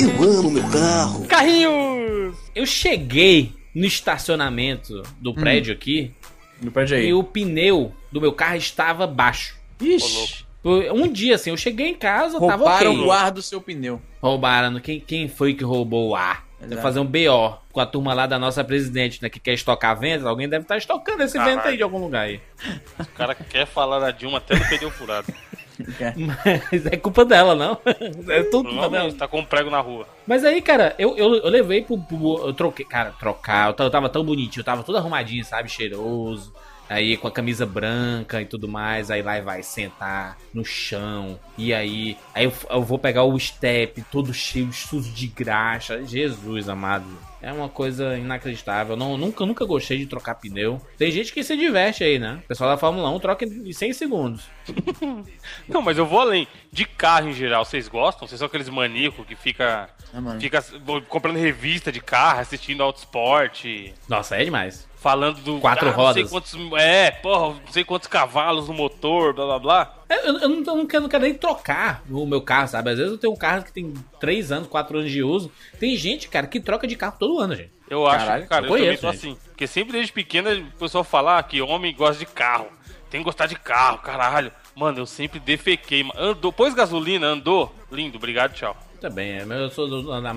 Eu amo meu carro. Carrinhos! Eu cheguei no estacionamento do prédio aqui No prédio aí. e o pneu do meu carro estava baixo. Ixi, Um dia assim, eu cheguei em casa, tava roubaram ok. o ar do seu pneu. Roubaram. Quem, quem foi que roubou o ar? Deve Exato. fazer um BO com a turma lá da nossa presidente, né? Que quer estocar ventos. Alguém deve estar estocando esse Caralho. vento aí de algum lugar aí. O cara quer falar da Dilma até no pneu furado. Mas é culpa dela, não. É tudo culpa dela. Tá com um prego na rua. Mas aí, cara, eu, eu, eu levei pro, pro- Eu troquei. Cara, trocar. Eu tava, eu tava tão bonitinho, eu tava todo arrumadinho, sabe? Cheiroso. Aí com a camisa branca e tudo mais. Aí lá e vai sentar no chão. E aí. Aí eu, eu vou pegar o step todo cheio, sujo de graxa. Jesus amado. É uma coisa inacreditável. Não, nunca, nunca gostei de trocar pneu. Tem gente que se diverte aí, né? O pessoal da Fórmula 1 troca em 100 segundos. Não, mas eu vou além. De carro em geral, vocês gostam? Vocês são aqueles maníacos que fica, mano. fica comprando revista de carro, assistindo Autosport, Nossa, é demais. Falando do. Quatro ah, Não sei rodas. quantos, é, porra, não sei quantos cavalos no motor, blá blá blá. É, Eu, eu não, eu não quero, não quero nem trocar o meu carro, sabe? Às vezes eu tenho um carro que tem 3 anos, 4 anos de uso. Tem gente, cara, que troca de carro todo ano, gente. Eu acho, Caralho, cara, eu eu, também conheço, sou gente. assim. Porque sempre desde pequeno o pessoal fala ah, que homem gosta de carro. Tem que gostar de carro, caralho. Mano, eu sempre defequei. Andou, pôs gasolina, andou. Lindo, obrigado, tchau. Tá bem, é, eu sou do, da-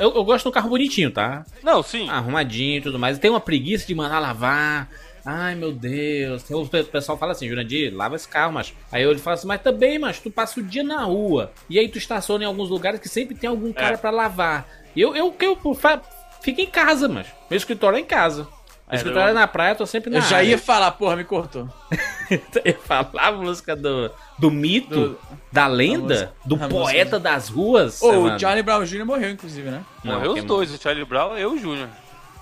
eu, eu gosto do carro bonitinho, tá? Não, sim. Arrumadinho e tudo mais. Tem uma preguiça de mandar lavar. Ai, meu Deus. O pe- pessoal fala assim, Jurandir, lava esse carro, mas. Aí eu falo assim, mas também, mas tu passa o dia na rua. E aí tu estaciona em alguns lugares que sempre tem algum cara É. pra lavar. Eu, eu, eu, eu fico em casa, mas. Meu escritório é em casa. É, escritório eu- na praia, eu tô sempre na Eu já área. ia falar, porra, me cortou. Eu ia falar a música do, do mito, Do- da lenda, música- do a poeta das ruas. Ô, Evandro. o Charlie Brown Jr. morreu, inclusive, né? Não, Morreu os dois, o Charlie Brown e eu o Júnior.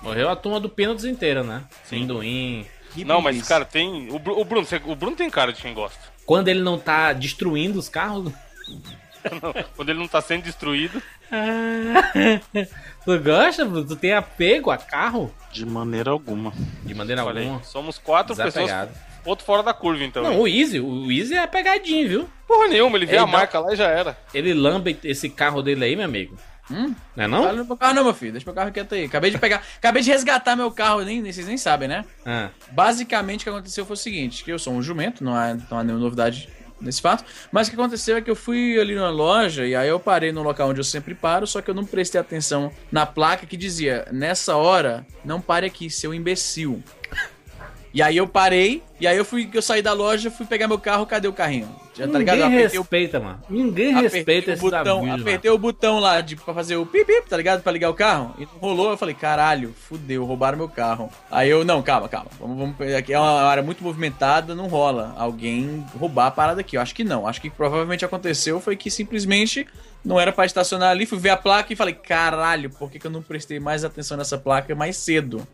Morreu a turma do Pênaltis inteira, né? Sim. Que Não, mas, cara, tem. O, Bru- o Bruno, o Bruno tem cara de quem gosta. Quando ele não tá destruindo os carros. Quando ele não tá sendo destruído. tu gosta, Bruno? Tu tem apego a carro? De maneira alguma. De maneira aí, alguma. somos quatro pessoas. Desapegado. Outro fora da curva, então. Não, o Easy, o Easy é pegadinho, viu? Porra nenhuma, ele vê Ele a dá- marca lá e já era. Ele lambe esse carro dele aí, meu amigo. Hum? Não é não? Carro não, meu filho. Deixa meu carro quieto aí. Acabei de pegar. Acabei de resgatar meu carro, nem, nem- vocês nem sabem, né? Ah, Basicamente o que aconteceu foi o seguinte: que eu sou um jumento, não há, não há nenhuma novidade nesse fato. Mas o que aconteceu é que eu fui ali na loja e aí eu parei no local onde eu sempre paro, só que eu não prestei atenção na placa que dizia: nessa hora, não pare aqui, seu imbecil. E aí eu parei, e aí eu fui, eu saí da loja, fui pegar meu carro, cadê o carrinho? Já tá ligado? Ninguém apertei o respeita, mano. Ninguém apertei respeita esse botão, Davi, mano. apertei o botão lá de, pra fazer o pip, pip, tá ligado? Pra ligar o carro. E não rolou, eu falei, caralho, fudeu, roubaram meu carro. Aí eu, não, calma, calma. Vamos, vamos, aqui é uma área muito movimentada, não rola alguém roubar a parada aqui. Eu acho que não. Acho que provavelmente aconteceu foi que simplesmente não era pra estacionar ali. Fui ver a placa e falei, caralho, por que, que eu não prestei mais atenção nessa placa mais cedo?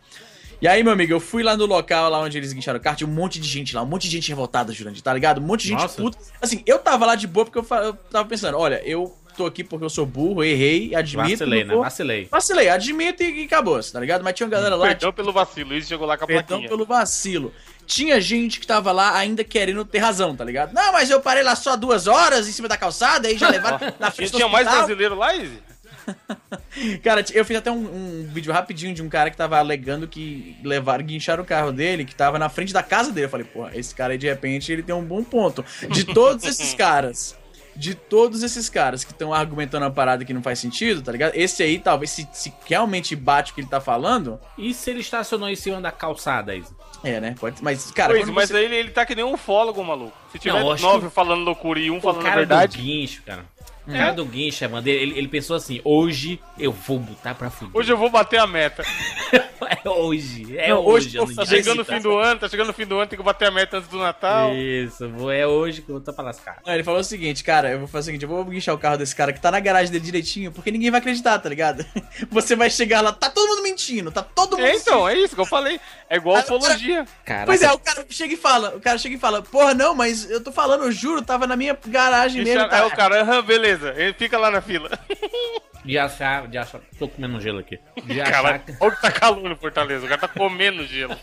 E aí, meu amigo, eu fui lá no local lá onde eles guincharam o kart, tinha um monte de gente lá, um monte de gente revoltada, Jurandir, tá ligado? Um monte de gente Nossa. puta. Assim, eu tava lá de boa porque eu, fa- eu tava pensando, olha, eu tô aqui porque eu sou burro, errei, admito. Vacilei, né? Vacilei. Vacilei, admito e, e acabou, tá ligado? Mas tinha uma galera lá, Perdão pelo vacilo, Luiz chegou lá com a Perdão plaquinha. pelo vacilo. Tinha gente que tava lá ainda querendo ter razão, tá ligado? Não, mas eu parei lá só duas horas em cima da calçada e já levaram na frente do tinha mais brasileiro lá, Izzy? Cara, eu fiz até um, um vídeo rapidinho de um cara que tava alegando que levaram, guincharam o carro dele, que tava na frente da casa dele. Eu falei, porra, esse cara aí de repente ele tem um bom ponto. De todos esses caras, de todos esses caras que estão argumentando uma parada que não faz sentido, tá ligado? Esse aí, talvez, se, se realmente bate o que ele tá falando, E se ele estacionou em cima da calçada, Isa? é, né? Pode, mas, cara, Pois, mas você- aí ele, ele tá que nem um ufólogo, maluco. Se tiver Não, nove que- falando loucura e um O falando a cara verdade. do guincho, cara. O cara do guincho, mano, ele, ele pensou assim, hoje eu vou botar pra fuder. Hoje eu vou bater a meta. É hoje, é Não, hoje. hoje Tá chegando o fim do ano, tá chegando o fim do ano, tem que bater a meta antes do Natal. Isso, vou, é hoje que eu vou botar pra lascar. Não, ele falou o seguinte, cara, eu vou fazer o seguinte, eu vou guinchar o carro desse cara que tá na garagem dele direitinho, porque ninguém vai acreditar, tá ligado? Você vai chegar lá, tá todo mundo mentindo, tá todo mundo É, então, é isso que eu falei. É igual Ah, ufologia. Caraca, Pois é, o cara chega e fala, o cara chega e fala, porra, não, mas eu tô falando, eu juro, tava na minha garagem Deixa- mesmo. Aí Tá... o cara, aham, beleza, ele fica lá na fila. de achar, de achar... Tô comendo gelo aqui. De achar Cara, que olha que tá calor no Fortaleza, o cara tá comendo gelo.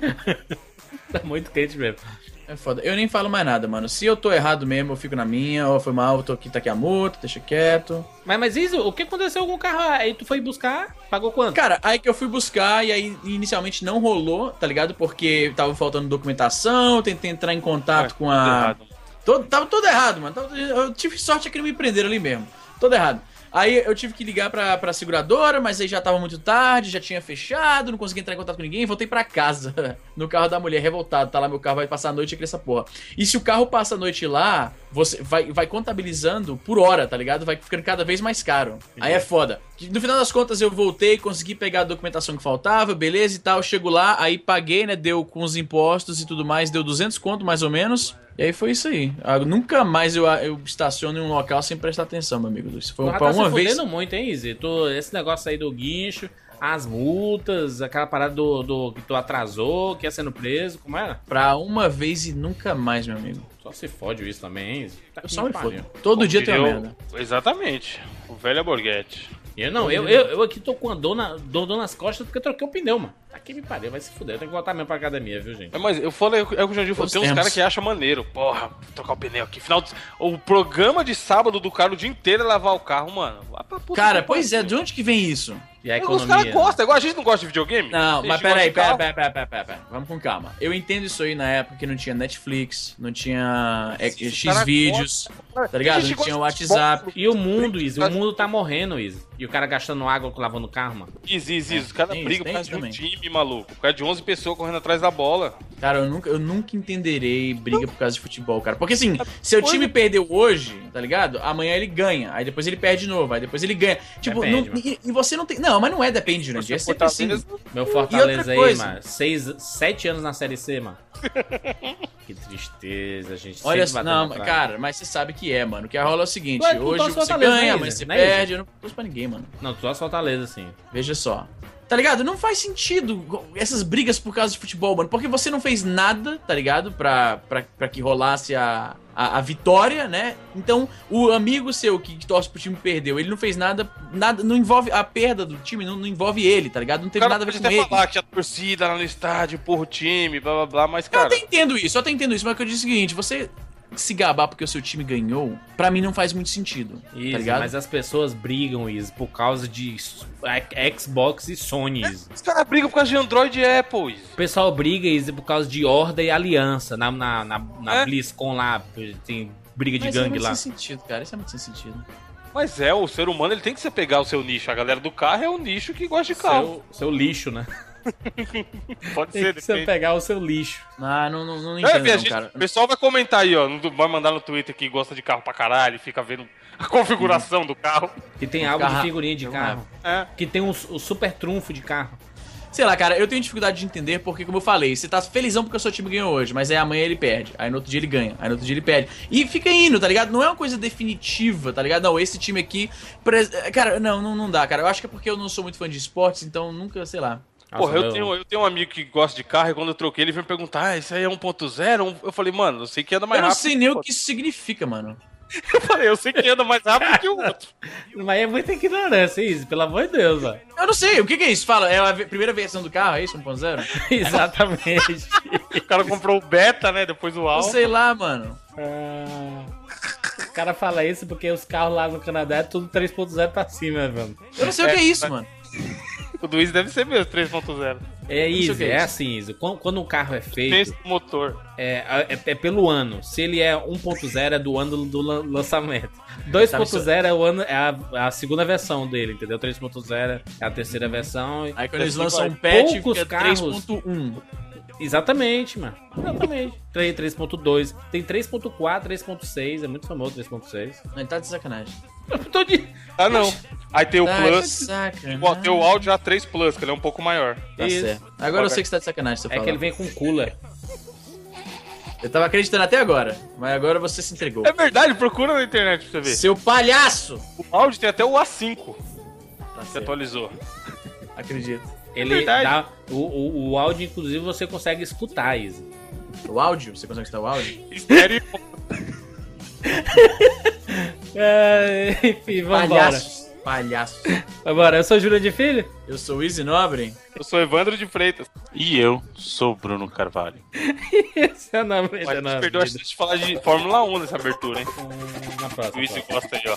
tá muito quente mesmo. É foda. Eu nem falo mais nada, mano. Se eu tô errado mesmo, eu fico na minha. Ó, foi mal, tô aqui, tá aqui a multa, deixa quieto. Mas, mas isso, o que aconteceu com o carro? Aí tu foi buscar, pagou quanto? Cara, aí que eu fui buscar e aí inicialmente não rolou, tá ligado? Porque tava faltando documentação, tentei entrar em contato É, com a. errado. Todo, tava todo errado, mano. Eu tive sorte que não me prenderam ali mesmo. Todo errado. Aí eu tive que ligar pra, pra seguradora, mas aí já tava muito tarde, já tinha fechado, não consegui entrar em contato com ninguém, voltei pra casa. No carro da mulher, revoltado. Tá lá, meu carro vai passar a noite aqui nessa porra. E se o carro passa a noite lá, você vai, vai contabilizando por hora, tá ligado? Vai ficando cada vez mais caro. Aí é foda. No final das contas, eu voltei, consegui pegar a documentação que faltava, beleza e tal. Chego lá, aí paguei, né? Deu com os impostos e tudo mais, deu 200 conto mais ou menos. E aí foi isso aí. Ah, nunca mais eu, eu estaciono em um local sem prestar atenção, meu amigo. Isso foi já pra tá uma se vez. muito, hein, Izzy? Tu, esse negócio aí do guincho, as multas, aquela parada do, do que tu atrasou, que ia sendo preso, como era? Pra uma vez e nunca mais, meu amigo. Só se fode isso também, hein, Izzy? Tá Eu só me fodo. Todo dia tem uma merda. Exatamente. O velho Aborguete. Eu não, eu, eu, eu aqui tô com a dor, na, dor, dor nas costas porque eu troquei o pneu, mano. Aqui me pariu, vai se fuder. Eu tenho que voltar mesmo pra academia, viu, gente? É, mas eu falei, é o que o Jandir falou, Os tem uns caras que acham maneiro. Porra, trocar o pneu aqui. Final de... O programa de sábado do cara o dia inteiro é lavar o carro, mano. Cara, que pois é, de onde que vem isso? E a Os economia. caras gostam, igual a gente não gosta de videogame. Não, mas peraí, de pera, carro. pera, pera, pera, pera, pera. Vamos com calma. Eu entendo isso aí na época que não tinha Netflix, não tinha é, X vídeos, tá ligado? Não tinha WhatsApp. E o mundo, Izzy, o mundo tá morrendo, Izzy. E o cara gastando água lavando o carro, mano. Isso, isso, isso. Os caras tem isso, brigam por causa de um também. time, maluco. Por causa de 11 pessoas correndo atrás da bola. Cara, eu nunca, eu nunca entenderei briga por causa de futebol, cara. Porque assim, se o Coisa- time perdeu hoje, tá ligado? Amanhã ele ganha. Aí depois ele perde de novo. Aí depois ele ganha. Tipo, Depende, não- e, e você não tem. Não, mas não é depende, Jurandir. É Você sempre assim. Fortaleza, Meu Fortaleza aí, mano. Seis, sete anos na Série C, mano. que tristeza, gente. Olha não, cara, mas você sabe que é, mano. O que rola é o seguinte: Ué, hoje torce você Fortaleza, ganha, né, amanhã Isa? você é isso? perde. Eu não torço pra ninguém, mano. Não, tu só Fortaleza, sim. Veja só. Tá ligado? Não faz sentido essas brigas por causa de futebol, mano. Porque você não fez nada, tá ligado? Pra, pra, pra que rolasse a, a, a vitória, né? Então, o amigo seu que, que torce pro time perdeu, ele não fez nada. nada não envolve a perda do time, não, não envolve ele, tá ligado? Não teve cara nada a ver com ele. falar que a torcida lá no estádio, porra, o time, blá blá blá, mas, Eu cara. até entendo isso, eu até entendo isso, mas o que eu disse é o seguinte: você se gabar porque o seu time ganhou, pra mim não faz muito sentido. Izzy, tá ligado? mas as pessoas brigam, Izzy, por causa de Xbox e Sony, Izzy. Os caras brigam por causa de Android e Apple. O pessoal briga, Izzy, por causa de Horda e Aliança. Na, na, na, na É? BlizzCon lá, tem briga de Mas isso é gangue muito lá. sem sentido, cara. Isso é muito sem sentido. Mas é, o ser humano ele tem que se pegar o seu nicho. A galera do carro é o nicho que gosta de carro. Seu, seu lixo, né? Pode Tem ser, que você depende. pegar o seu lixo. Ah, não, não, não É, entendo, a não, gente- cara. o pessoal vai comentar aí, ó. Vai mandar no Twitter que gosta de carro pra caralho, fica vendo a configuração do carro. Que tem álbum de figurinha de carro. É. Que tem o, o super trunfo de carro. Sei lá, cara, eu tenho dificuldade de entender porque, como eu falei, você tá felizão porque o seu time ganhou hoje, mas aí amanhã ele perde. Aí no outro dia ele ganha, aí no outro dia ele perde. E fica indo, tá ligado? Não é uma coisa definitiva, tá ligado? Não, esse time aqui. Cara, não, não, não dá, cara. Eu acho que é porque eu não sou muito fã de esportes, então nunca, sei lá. Porra, eu tenho, eu tenho um amigo que gosta de carro e quando eu troquei ele veio me perguntar: ah, isso aí é 1.0? Um- Eu falei, mano, eu sei que anda mais eu não rápido. sei nem o que isso significa, mano. Eu falei, eu sei que anda mais rápido que o outro. Mas é muita ignorância, Izzy, pelo amor de Deus, velho. Eu não sei, o que, que é isso? Fala, é a primeira versão do carro, é isso? 1.0? Exatamente. O cara comprou o beta, né? Depois o Eu alfa. sei lá, mano. Ah, o cara fala isso porque os carros lá no Canadá é tudo 3.0 pra cima, velho. Eu não sei o que é isso, mano. O do Easy deve ser mesmo 3.0. É isso, é é isso. assim, Izzy. Quando, quando um carro é feito, esse motor. é, é, é pelo ano. Se ele é 1.0, é do ano do lan- lançamento. 2.0 é, o ano, é a, a segunda versão dele, entendeu? 3.0 é a terceira versão. Aí quando eles Assim lançam um patch, Poucos fica carros- 3.1. Exatamente, mano. Exatamente. 3, 3.2. Tem 3.4, 3.6. É muito famoso 3.6. Não, tá de sacanagem. Eu tô de. Ah, não. Aí tem o Tá Plus. Igual, Tem o áudio A3 Plus, que ele é um pouco maior. Tá Isso. certo. Agora eu sei que você tá de sacanagem, você É falar. que ele vem com cooler. Eu tava acreditando até agora, mas agora você se entregou. É verdade, procura na internet pra você ver. Seu palhaço! O áudio tem até o A5 Tá atualizou. acredito. Ele verdade. dá. O, o, o áudio, inclusive, você consegue escutar, Izzy. O áudio? Você consegue escutar o áudio? Estéreo. É, enfim, vambora. Palhaços. palhaço. Agora, eu sou Júlio de Filho. Eu sou o Easy Nobre. Eu sou Evandro de Freitas. E eu sou Bruno Carvalho. Esse é o nome. Mas esse a é o gente nome. perdeu a chance de falar de Fórmula 1 nessa abertura, hein? Na próxima. O Easy gosta aí, ó.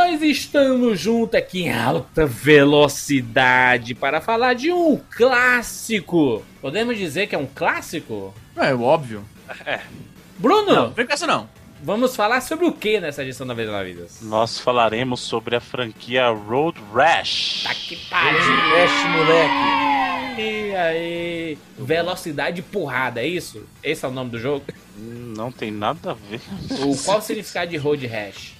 nós estamos juntos aqui em alta velocidade para falar de um clássico. Podemos dizer que é um clássico? É óbvio. Bruno, Não, vem com essa não. vamos falar sobre o que nessa edição da Vida na Vidas? Nós falaremos sobre a franquia Road Rash. Tá que pariu. Mexe, moleque. E aí, velocidade porrada, é isso? Esse é o nome do jogo? Hum, Não tem nada a ver. O, qual o significado de road rash?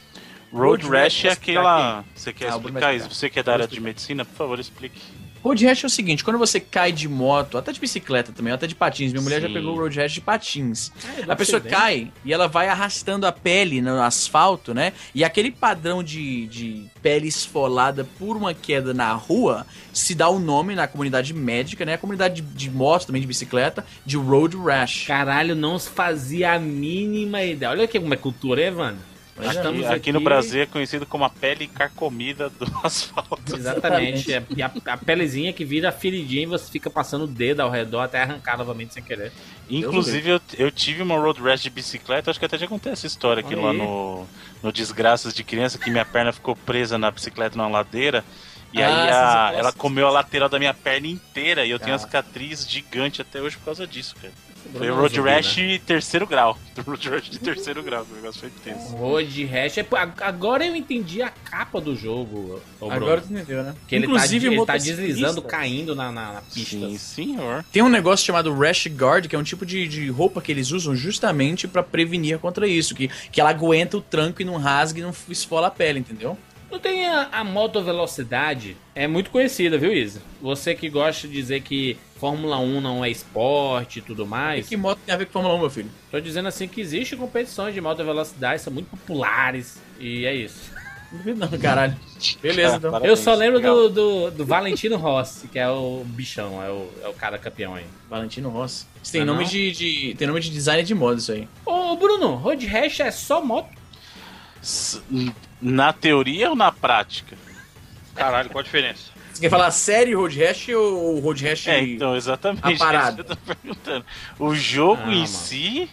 Road Road Rash é explicar aquela. Você quer Ah, explicar isso? Você que é da área de medicina, por favor, explique. Road rash é o seguinte, quando você cai de moto, até de bicicleta também, até de patins, minha mulher já Sim. pegou o road rash de patins. Ah, A pessoa cai e ela vai arrastando a pele no asfalto, né? E aquele padrão de, de pele esfolada por uma queda na rua se dá o nome na comunidade médica, né? A comunidade de, de moto também, de bicicleta, de road rash. Caralho, não se fazia a mínima ideia. Olha aqui como é cultura, hein, Evandro? Pois E aqui no Brasil é conhecido como a pele carcomida do asfalto. Exatamente. É- E a, a pelezinha que vira feridinha e você fica passando o dedo ao redor até arrancar novamente sem querer. Inclusive, eu, eu tive uma road rash de bicicleta, acho que até já contei essa história aqui Olha lá aí. no, no Desgraças de Criança, que minha perna ficou presa na bicicleta numa ladeira. E Ah, aí a- ela comeu a lateral da minha perna inteira e eu tenho Ah. uma cicatriz gigante até hoje por causa disso, cara. Foi Bruno road rash né? terceiro grau. Road rash de terceiro grau, que o negócio foi tenso. Road rash. é- Agora eu entendi a capa do jogo. Agora tu entendeu, né? Que ele, Inclusive, tá, ele tá deslizando, caindo na, na, na pista. Sim, senhor. Tem um negócio chamado Rash Guard, que é um tipo de, de roupa que eles usam justamente pra prevenir contra isso. Que, que ela aguenta o tranco e não rasga e não esfola a pele, entendeu? Não tem a, a moto velocidade, é muito conhecida, viu, Isa? Você que gosta de dizer que Fórmula 1 não é esporte e tudo E mais, que moto tem a ver com Fórmula 1, meu filho? tô dizendo assim que existe competições de moto velocidade, são muito populares, e é isso. Não duvido não, caralho. Beleza, então. Parabéns, Eu só lembro do, do, do Valentino Rossi, que é o bichão, é o, é o cara campeão aí. Valentino Rossi. Isso tem Ah, nome não? de, de- Tem nome de design de moda, isso aí. Ô, Bruno, Road Rash é só moto? S- Na teoria ou na prática? Caralho, qual a diferença? Você quer falar sério Road Rash ou Road Rash... É, então, exatamente. a é isso parada. que eu tô perguntando. O jogo Ah, em mano. si,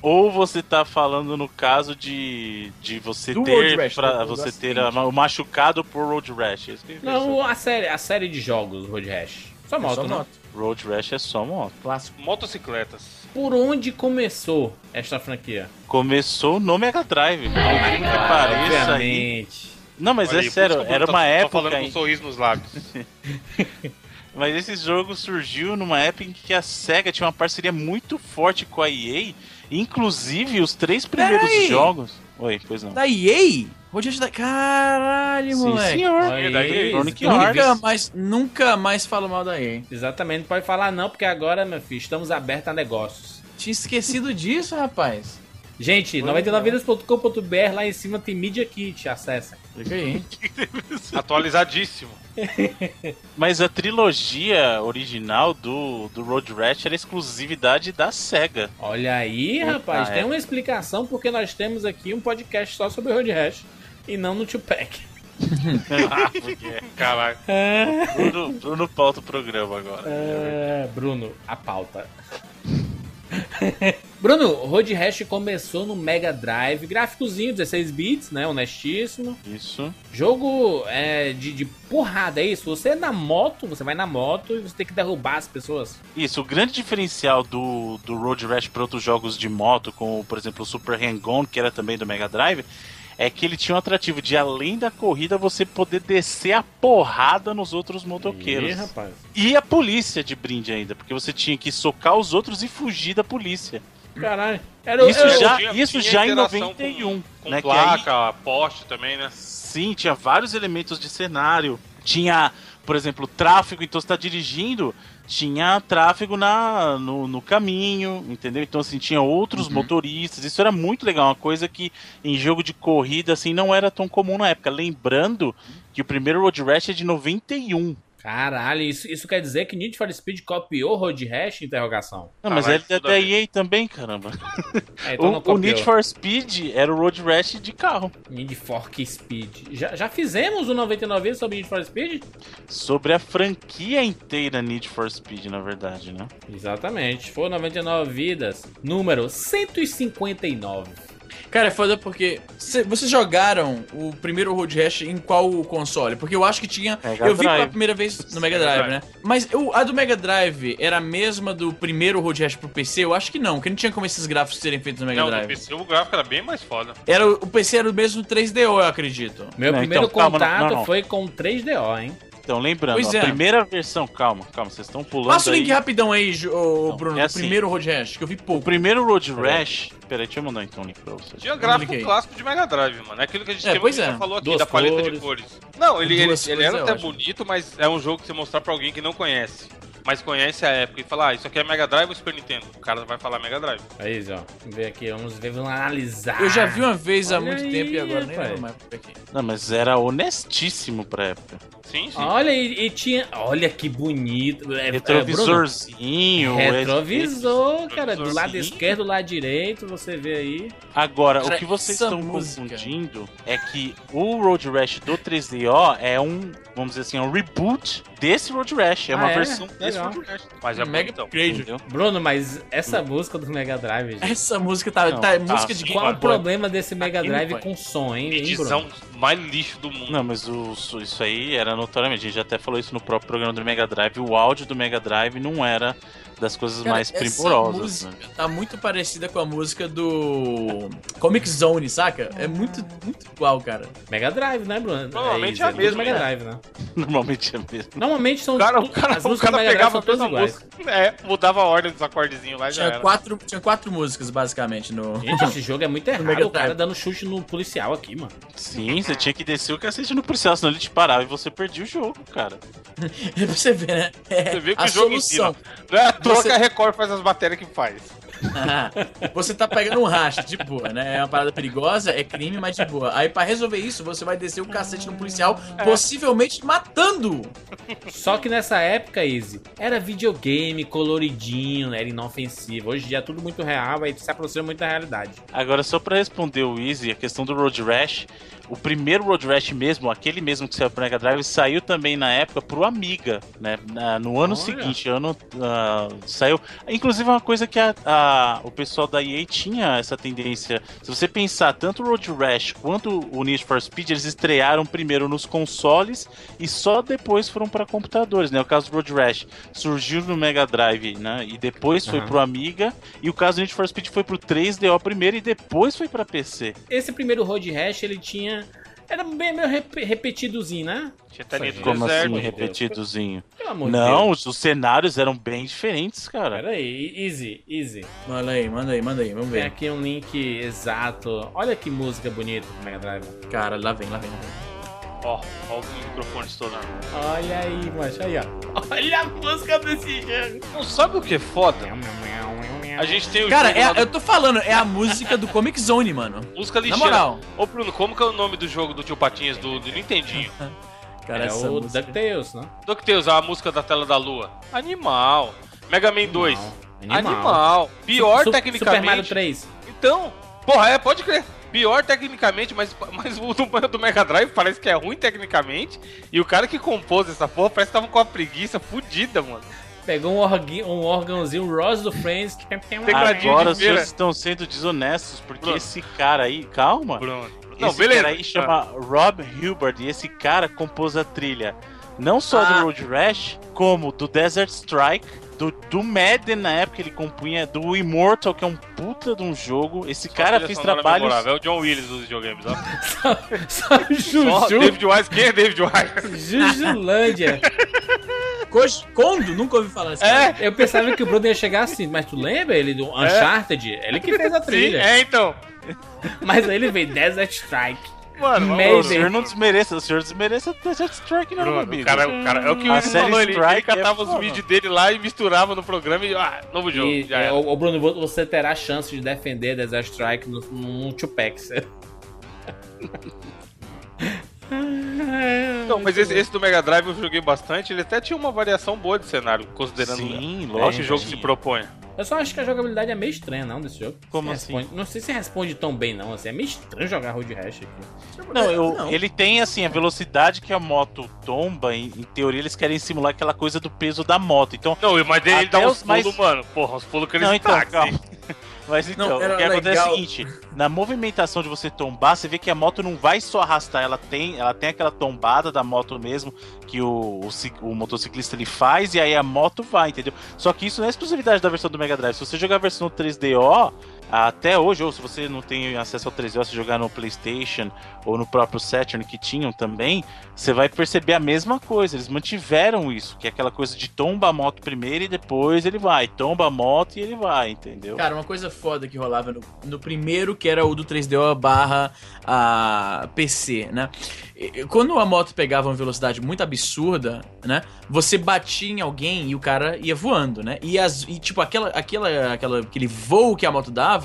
ou você tá falando no caso de, de você Do ter Rash, pra, do você ter a- o machucado por Road Rash. É Não, a série, a série de jogos Road Rash. Só moto, Só né? moto. Road Rash é só moto. Clássico. Motocicletas. Por onde começou esta franquia? Começou no Mega Drive. Por incrível que pareça aí. Obviamente. Não, mas Olha é aí, sério, era uma tá época. falando com um sorriso nos lábios. Mas esse jogo surgiu numa época em que a SEGA tinha uma parceria muito forte com a EA. Inclusive, os três primeiros Peraí. jogos. Oi, pois não. Da EA? Rash da... Caralho, Sim, moleque. senhor. Aí, Electronic nunca- Nunca mais, nunca mais falo mal da EA. Exatamente, não pode falar não, porque agora, meu filho, estamos abertos a negócios. Tinha esquecido disso, rapaz. Gente, 99vidas.com.br, lá em cima tem Media Kit, acessa. Clica aí? Atualizadíssimo. Mas a trilogia original do, do Road Rash era exclusividade da SEGA. Olha aí, Puta rapaz, tem é. uma explicação porque nós temos aqui um podcast só sobre Road Rash e não no Tupac. Ah, porque Caralho. Bruno, Bruno pauta o programa agora. É, Bruno, a pauta. Bruno, Road Rash começou no Mega Drive, gráficozinho, 16 bits, né? Honestíssimo. Isso. Jogo é, de, de porrada, é isso? Você é na moto, você vai na moto e você tem que derrubar as pessoas. Isso, o grande diferencial do, do Road Rash para outros jogos de moto, como por exemplo o Super Hang-On, que era também do Mega Drive, é que ele tinha um atrativo de além da corrida você poder descer a porrada nos outros motoqueiros. Ih, rapaz. E a polícia de brinde ainda, porque você tinha que socar os outros e fugir da polícia. Caralho. Era, Isso era- já- Tinha- isso tinha já em interação 91, Com, com né, placa, poste também, né? Sim, tinha vários elementos de cenário. Tinha, por exemplo, tráfego, então você tá dirigindo, tinha tráfego na, no, no caminho, entendeu? Então, assim, tinha outros motoristas. Isso era muito legal, uma coisa que em jogo de corrida, assim, não era tão comum na época. Lembrando que o primeiro Road Rash é de 91. Caralho, isso, isso quer dizer que Need for Speed copiou Road Rash? Interrogação. Não, mas Ah, é mas da. EA também, caramba. É, então não O, o. Need for Speed era o Road Rash de carro. Need for Speed. Já, já fizemos o 99 vezes sobre Need for Speed? Sobre a franquia inteira Need for Speed, na verdade, né? Exatamente. Foi 99 vidas. Número 159. Cara, é foda porque. cê- vocês jogaram o primeiro Road Rash em qual console? Porque eu acho que tinha. Mega eu vi pela Drive. primeira vez no Mega Mega Drive, Drive. né? Mas eu- a do Mega Drive era a mesma do primeiro Road Rash pro PC? Eu acho que não, porque não tinha como esses gráficos serem feitos no Mega Não, no Drive. PC o gráfico era bem mais foda. Era, o PC era o mesmo 3DO, eu acredito. Meu Não, primeiro então, calma, não, contato não, não. foi com 3DO, hein? Então, lembrando, Pois a é. primeira versão, calma, calma, vocês estão pulando Passa o link aí. rapidão aí, ô, Não, Bruno, é do assim. primeiro Road Rash, que eu vi O pouco. primeiro Road Rash. Peraí, deixa eu mandar então o link pra vocês. Tinha gráfico Liguei. clássico de Mega Drive, mano. É aquilo que a gente É, que é. falou aqui, Duas da paleta cores. de cores. Não, ele, ele, ele cores era é até ótimo. bonito, mas é um jogo que você mostrar pra alguém que não conhece. Mas conhece a época e falar, ah, isso aqui é Mega Drive ou Super Nintendo? O cara vai falar Mega Drive. Aí, ó. Vamos ver aqui, vamos ver, vamos analisar. Eu já vi uma vez há Olha muito aí, tempo e agora nem lembro mais por aqui. Não, mas era honestíssimo pra época. Sim, sim. Olha, e, e tinha. Olha que bonito. É, é, Retrovisorzinho. é- Retrovisor, cara. Do lado esquerdo, do lado direito, você vê aí. Agora, Cara, o que vocês estão música. confundindo é que o Road Rash do 3DO é um, vamos dizer assim, um reboot desse Road Rash. É Ah, uma é? versão desse Legal. Mas é Mega bonitão. upgrade. Entendeu? Bruno, mas essa música do Mega Drive, gente. Essa música tá. Não, tá tá, música de. Qual o problema desse Mega Game Drive com som, hein, Edição mais lixo do mundo. Não, mas o- isso aí era notoriamente. A gente já até falou isso no próprio programa do Mega Drive. O áudio do Mega Drive não era das coisas Cara, mais essa primorosas. música né? tá muito parecida com a música do Comic Zone, saca? É muito, muito igual, cara. Mega Drive, né, Bruno? Provavelmente isso, é a tudo mesma, Mega né? Drive, né? Normalmente é mesmo. Normalmente são cara, o tu- cara, as músicas cara Mega Drive pegava são a todas mesma iguais. música. É, mudava a ordem dos acordezinhos lá e já Tinha era. quatro, tinha quatro músicas, basicamente, no. Gente, esse jogo é muito errado. O cara dando chute no policial aqui, mano. Sim, você tinha que descer o cacete no policial, senão ele te parava e você perdia o jogo, cara. pra você ver, né? É Você vê que a o jogo solução. ensina. Não é à toa Você- que a Record faz as matérias que faz. você tá pegando um racha, de boa, né? É uma parada perigosa, é crime, mas de boa. Aí pra resolver isso, você vai descer o cacete no policial, possivelmente matando. Só que nessa época, Easy, era videogame coloridinho, era inofensivo. Hoje em dia é tudo muito real, aí se aproxima muito da realidade. Agora, só pra responder o Easy, a questão do Road Rash, o primeiro Road Rash mesmo, aquele mesmo que saiu pro Mega Drive, saiu também na época pro Amiga, né? No ano Olha. seguinte, ano ah, saiu. Inclusive, é uma coisa que a- a- o pessoal da EA tinha essa tendência. Se você pensar, tanto o Road Rash quanto o Need for Speed, eles estrearam primeiro nos consoles e só depois foram para computadores, né? O caso do Road Rash surgiu no Mega Drive, né? E depois foi Aham. pro Amiga. E o caso do Need for Speed foi pro 3DO primeiro e depois foi pra PC. Esse primeiro Road Rash, ele tinha... Era bem meio rep- repetidozinho, né? Tinha telinha do Como deserto. assim, Deus. repetidozinho? Pelo amor de Não, Deus. os, os cenários eram bem diferentes, cara. Pera aí, easy, easy. Manda aí, manda aí, manda aí, vamos Tem ver. aqui um link exato. Olha que música bonita do Mega Drive. Cara, lá vem, lá vem. Lá vem. Ó, ó o microfone estourando. Olha aí, macho, aí, ó. Olha a música desse jogo. Não sabe o que é foda? A gente tem o Cara, jogo é, do- eu tô falando, é a música do Comic Zone, mano. música Na lixeira. moral. Ô Bruno, como que é o nome do jogo do Tio Patinhas do, do Nintendinho? Cara, é essa o música. DuckTales, né? DuckTales, a música da tela da lua. Animal. Mega Man 2. Animal. Animal. Pior Su- tecnicamente. Super Mario 3. Então, porra, é, pode crer. Pior tecnicamente, mas, mas o do, do Mega Drive parece que é ruim tecnicamente. E o cara que compôs essa porra parece que tava com uma preguiça fudida, mano. Pegou um, orgui, um órgãozinho, um Ross do Friends. que tem- Tecladinho Agora os senhores estão sendo desonestos, porque Bruno. esse cara aí, calma. Bruno. Esse Não, beleza. cara aí chama Rob Hilbert e esse cara compôs a trilha não só Ah. do Road Rash, como do Desert Strike, do, do Madden na época ele compunha, do Immortal, que é um puta de um jogo. Esse cara Trilha fez trabalhos. memorável. É o John Willis dos videogames, ó. Só o Ó, Juju. David Wise, quem é David Wise? Jujulândia. Kondo, nunca ouvi falar cara. É, Eu pensava que o Bruno ia chegar assim, mas tu lembra ele do Uncharted? Ele que fez a sim, trilha. é então. Mas aí ele veio Desert Strike. Mano, o senhor não desmereça, o senhor desmereça Desert Strike, não, meu Bruno, amigo. o cara, o cara, é o que o A série falou, ele, ele Strike catava é os vídeos dele lá e misturava no programa e, ah, novo jogo, E, já é, ô, ô, Bruno, vo- você terá chance de defender Desert Strike no, no Tupac. Não, mas esse, esse do Mega Drive eu joguei bastante, ele até tinha uma variação boa de cenário, considerando Sim, o lógico. que o jogo se propõe. Eu só acho que a jogabilidade é meio estranha, não, desse jogo. Como assim? responde- não sei se responde tão bem, não. Assim, é meio estranho jogar Road Rash aqui. Não, eu- Não. ele tem assim a velocidade que a moto tomba. Em, em teoria, eles querem simular aquela coisa do peso da moto. Então, Não, mas ele Até dá os uns mais- pulos, mano. Porra, uns pulos que eles Não, então. Mas então, Não, o que acontece é legal. o seguinte: na movimentação de você tombar, você vê que a moto não vai só arrastar, ela tem, ela tem aquela tombada da moto mesmo que o, o, o motociclista ele faz e aí a moto vai, entendeu? Só que isso não é exclusividade da versão do Mega Drive. Se você jogar a versão 3DO, até hoje, ou se você não tem acesso ao 3DO, se jogar no PlayStation ou no próprio Saturn que tinham também, você vai perceber a mesma coisa. Eles mantiveram isso, que é aquela coisa de tomba a moto primeiro e depois ele vai, tomba a moto e ele vai, entendeu? Cara, uma coisa foda que rolava no, no primeiro, que era o do 3DO barra a PC, né? Quando a moto pegava uma velocidade muito absurda, né? Você batia em alguém e o cara ia voando, né? E, as, e tipo, aquela, aquela, aquela, aquele voo que a moto dava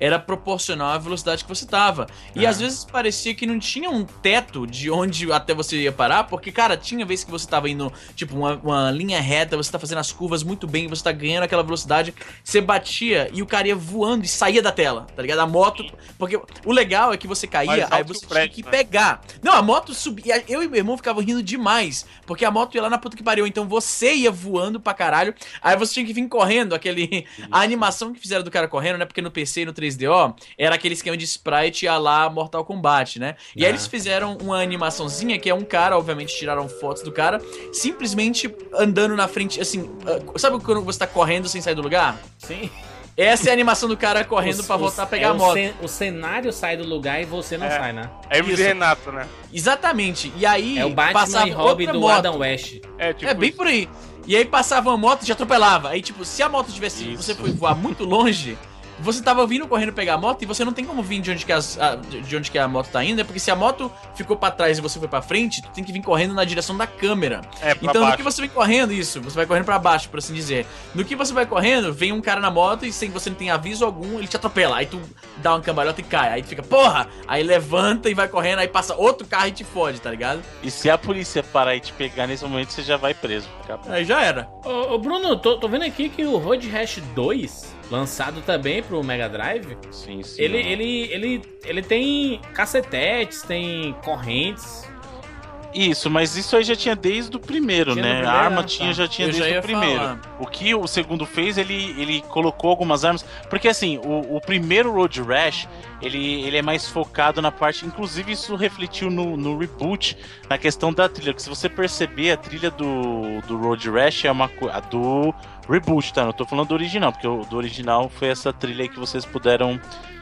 era proporcional à velocidade que você tava. E Ah. às vezes parecia que não tinha um teto de onde até você ia parar, porque, cara, tinha vezes que você tava indo, tipo, uma, uma linha reta, você tá fazendo as curvas muito bem, você tá ganhando aquela velocidade, você batia e o cara ia voando e saía da tela, tá ligado? A moto. Porque o legal é que você caía, aí você tinha que né? pegar. Não, a moto subia. Eu e meu irmão ficavam rindo demais, porque a moto ia lá na puta que pariu. Então você ia voando pra caralho, aí você tinha que vir correndo, aquele. A animação que fizeram do cara correndo, né? Porque no PC e no 3DO era aquele esquema de sprite a lá Mortal Kombat, né? E aí Ah. eles fizeram uma animaçãozinha que é um cara, obviamente tiraram fotos do cara, simplesmente andando na frente, assim. ah, Sabe quando você tá correndo sem sair do lugar? Sim. Essa é a animação do cara correndo Os- pra os- voltar a é pegar a o moto. O cenário sai do lugar e você não É. sai, né? É Isso. Renato, né? Exatamente. E aí É o Batman passava e Robin do moto. Adam West. É, tipo. É bem isso. por aí. E aí passava uma moto e te atropelava. Aí, tipo, se a moto tivesse. Isso. Você foi voar muito longe, você tava vindo correndo pegar a moto e você não tem como vir de onde que, as- a, de onde que a moto tá indo, né? Porque se a moto ficou pra trás e você foi pra frente, tu tem que vir correndo na direção da câmera. É, pra Então, no baixo. que você vem correndo, isso, você vai correndo pra baixo, por assim dizer. No que você vai correndo, vem um cara na moto e sem você não tem aviso algum, ele te atropela. Aí tu dá uma cambalhota e cai. Aí tu fica, porra! Aí levanta e vai correndo, aí passa outro carro e te fode, tá ligado? E se a polícia parar e te pegar nesse momento, você já vai preso. Acabou. Aí já era. Ô, ô, Bruno, tô, tô vendo aqui que o Road Rash 2, lançado também pro Mega Drive, Sim, sim. ele, ele, ele, ele tem cacetetes, tem correntes. Isso, mas isso aí já tinha desde o primeiro, Tinha né? primeiro, a arma ah, tinha, tá. já tinha Eu já desde ia o primeiro. falar. O que o segundo fez, ele, ele colocou algumas armas. Porque assim, o, o primeiro Road Rash, ele, ele é mais focado na parte. Inclusive, isso refletiu no, no reboot, na questão da trilha. Que se você perceber, a trilha do, do Road Rash é uma co- a do reboot, tá? Não tô falando do original, porque o do original foi essa trilha aí que vocês puderam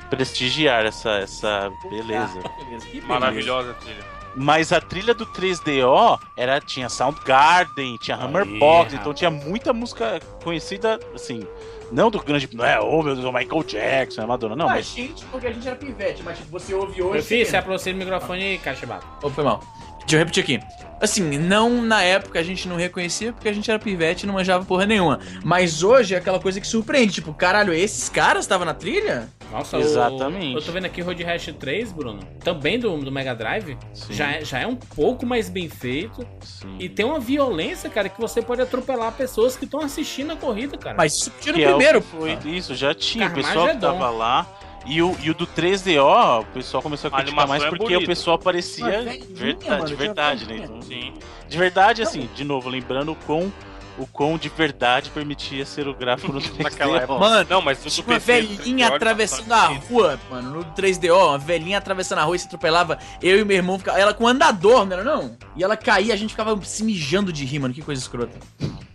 prestigiar, essa, essa beleza. Beleza. Que beleza. Maravilhosa trilha. Mas a trilha do 3DO era, tinha Soundgarden, tinha Hammerbox, Aí, então tinha muita música conhecida, assim, não do grande. Não é, oh meu Deus, o Michael Jackson, é Madonna, não, Ah, mas. gente, porque a gente era pivete, mas tipo, você ouve hoje. filho, você se aproxima do microfone e cachebado. Oh, foi mal. Deixa eu repetir aqui. Assim, não na época a gente não reconhecia porque a gente era pivete e não manjava porra nenhuma. Mas hoje é aquela coisa que surpreende. Tipo, caralho, esses caras estavam na trilha? Nossa, o- Exatamente. eu tô vendo aqui Road Rash 3, Bruno, também do, do Mega Drive, Sim. já, é- já é um pouco mais bem feito. Sim. E tem uma violência, cara, que você pode atropelar pessoas que estão assistindo a corrida, cara. Mas isso tinha no Que é o primeiro. que foi pô. isso, já tinha. O pessoal que tava lá. E o, e o do 3DO, o pessoal começou a A criticar mais animação é porque bonita. o pessoal parecia Mas velhinha, verda- mano, de verdade, né? velhinha. Então, Sim. de verdade, assim, de novo, lembrando com o quão de verdade permitia ser o gráfico no 3D. Naquela época. Mano, Não, mas Tinha uma velhinha atravessando a rua, mano, no 3DO, uma velhinha atravessando a rua e se atropelava. Eu e meu irmão ficava. Ela com andador, não era não? E ela caía, a gente ficava se mijando de rir, mano. Que coisa escrota.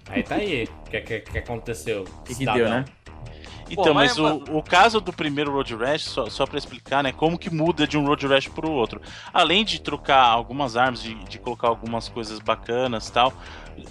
Aí tá aí. O que, que, que aconteceu? O que, que deu, né? Então, Pô, mas, mas, o, o caso do primeiro Road Rash, só, só pra explicar, né, como que muda de um Road Rash pro outro. Além de trocar algumas armas, de, de colocar algumas coisas bacanas e tal,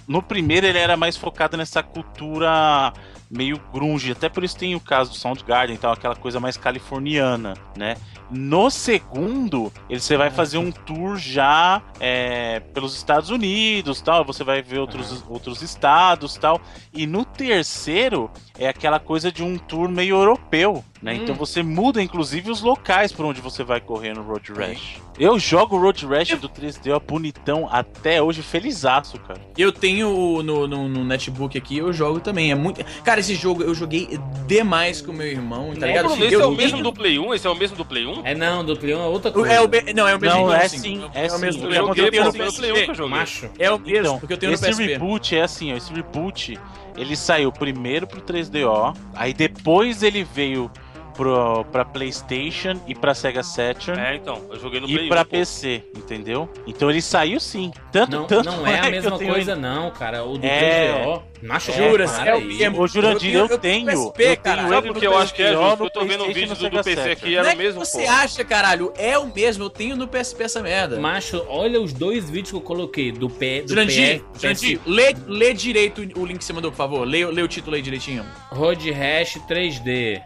no primeiro ele era mais focado nessa cultura meio grunge, até por isso tem o caso do Soundgarden, então aquela coisa mais californiana, né? No segundo, ele, você vai fazer um tour já é, pelos Estados Unidos, tal. Você vai ver outros, outros estados, tal. E no terceiro é aquela coisa de um tour meio europeu, né? Hum. Então você muda, inclusive, os locais por onde você vai correr no Road Rash. Eu jogo o Road Rash do 3D ó, bonitão até hoje, felizaço, cara. Eu tenho o- no, no, no netbook aqui, eu jogo também. É muito. Cara, esse jogo eu joguei demais com meu irmão, tá Não, ligado? Bruno, esse eu é o mesmo do Play 1? Esse é o mesmo do Play 1? É não, do Play 1 é outra coisa. É o Não, é o mesmo. Não, jogo, é sim. É, é o sim. mesmo. Eu É tenho no PSP. Play 1 que eu joguei. Macho. É o mesmo, Então, porque eu tenho no esse PSP. reboot é assim, ó, esse reboot, ele saiu primeiro pro 3DO, aí depois ele veio pro, pra Playstation e pra Sega Saturn É, então, eu joguei no Play e 1. pra pô. PC, entendeu? Então ele saiu sim. Tanto, Não, tanto não é que a eu mesma coisa, não, cara. O do É. 3DO. Para é o mesmo. Ô, Jurandir, eu, Eu eu tenho PSP, eu cara. tenho Sabe ele por que no eu acho que é 3DO, justo? Eu tô vendo um vídeo do, do PC aqui, Não era é o que mesmo, você pô. acha, caralho? É o mesmo, eu tenho no PSP essa merda. Macho, olha os dois vídeos que eu coloquei do pé do Jurandir, PS, Jurandir, lê, lê direito o link que você mandou, por favor. Lê, lê o título aí direitinho. Road Rash 3D,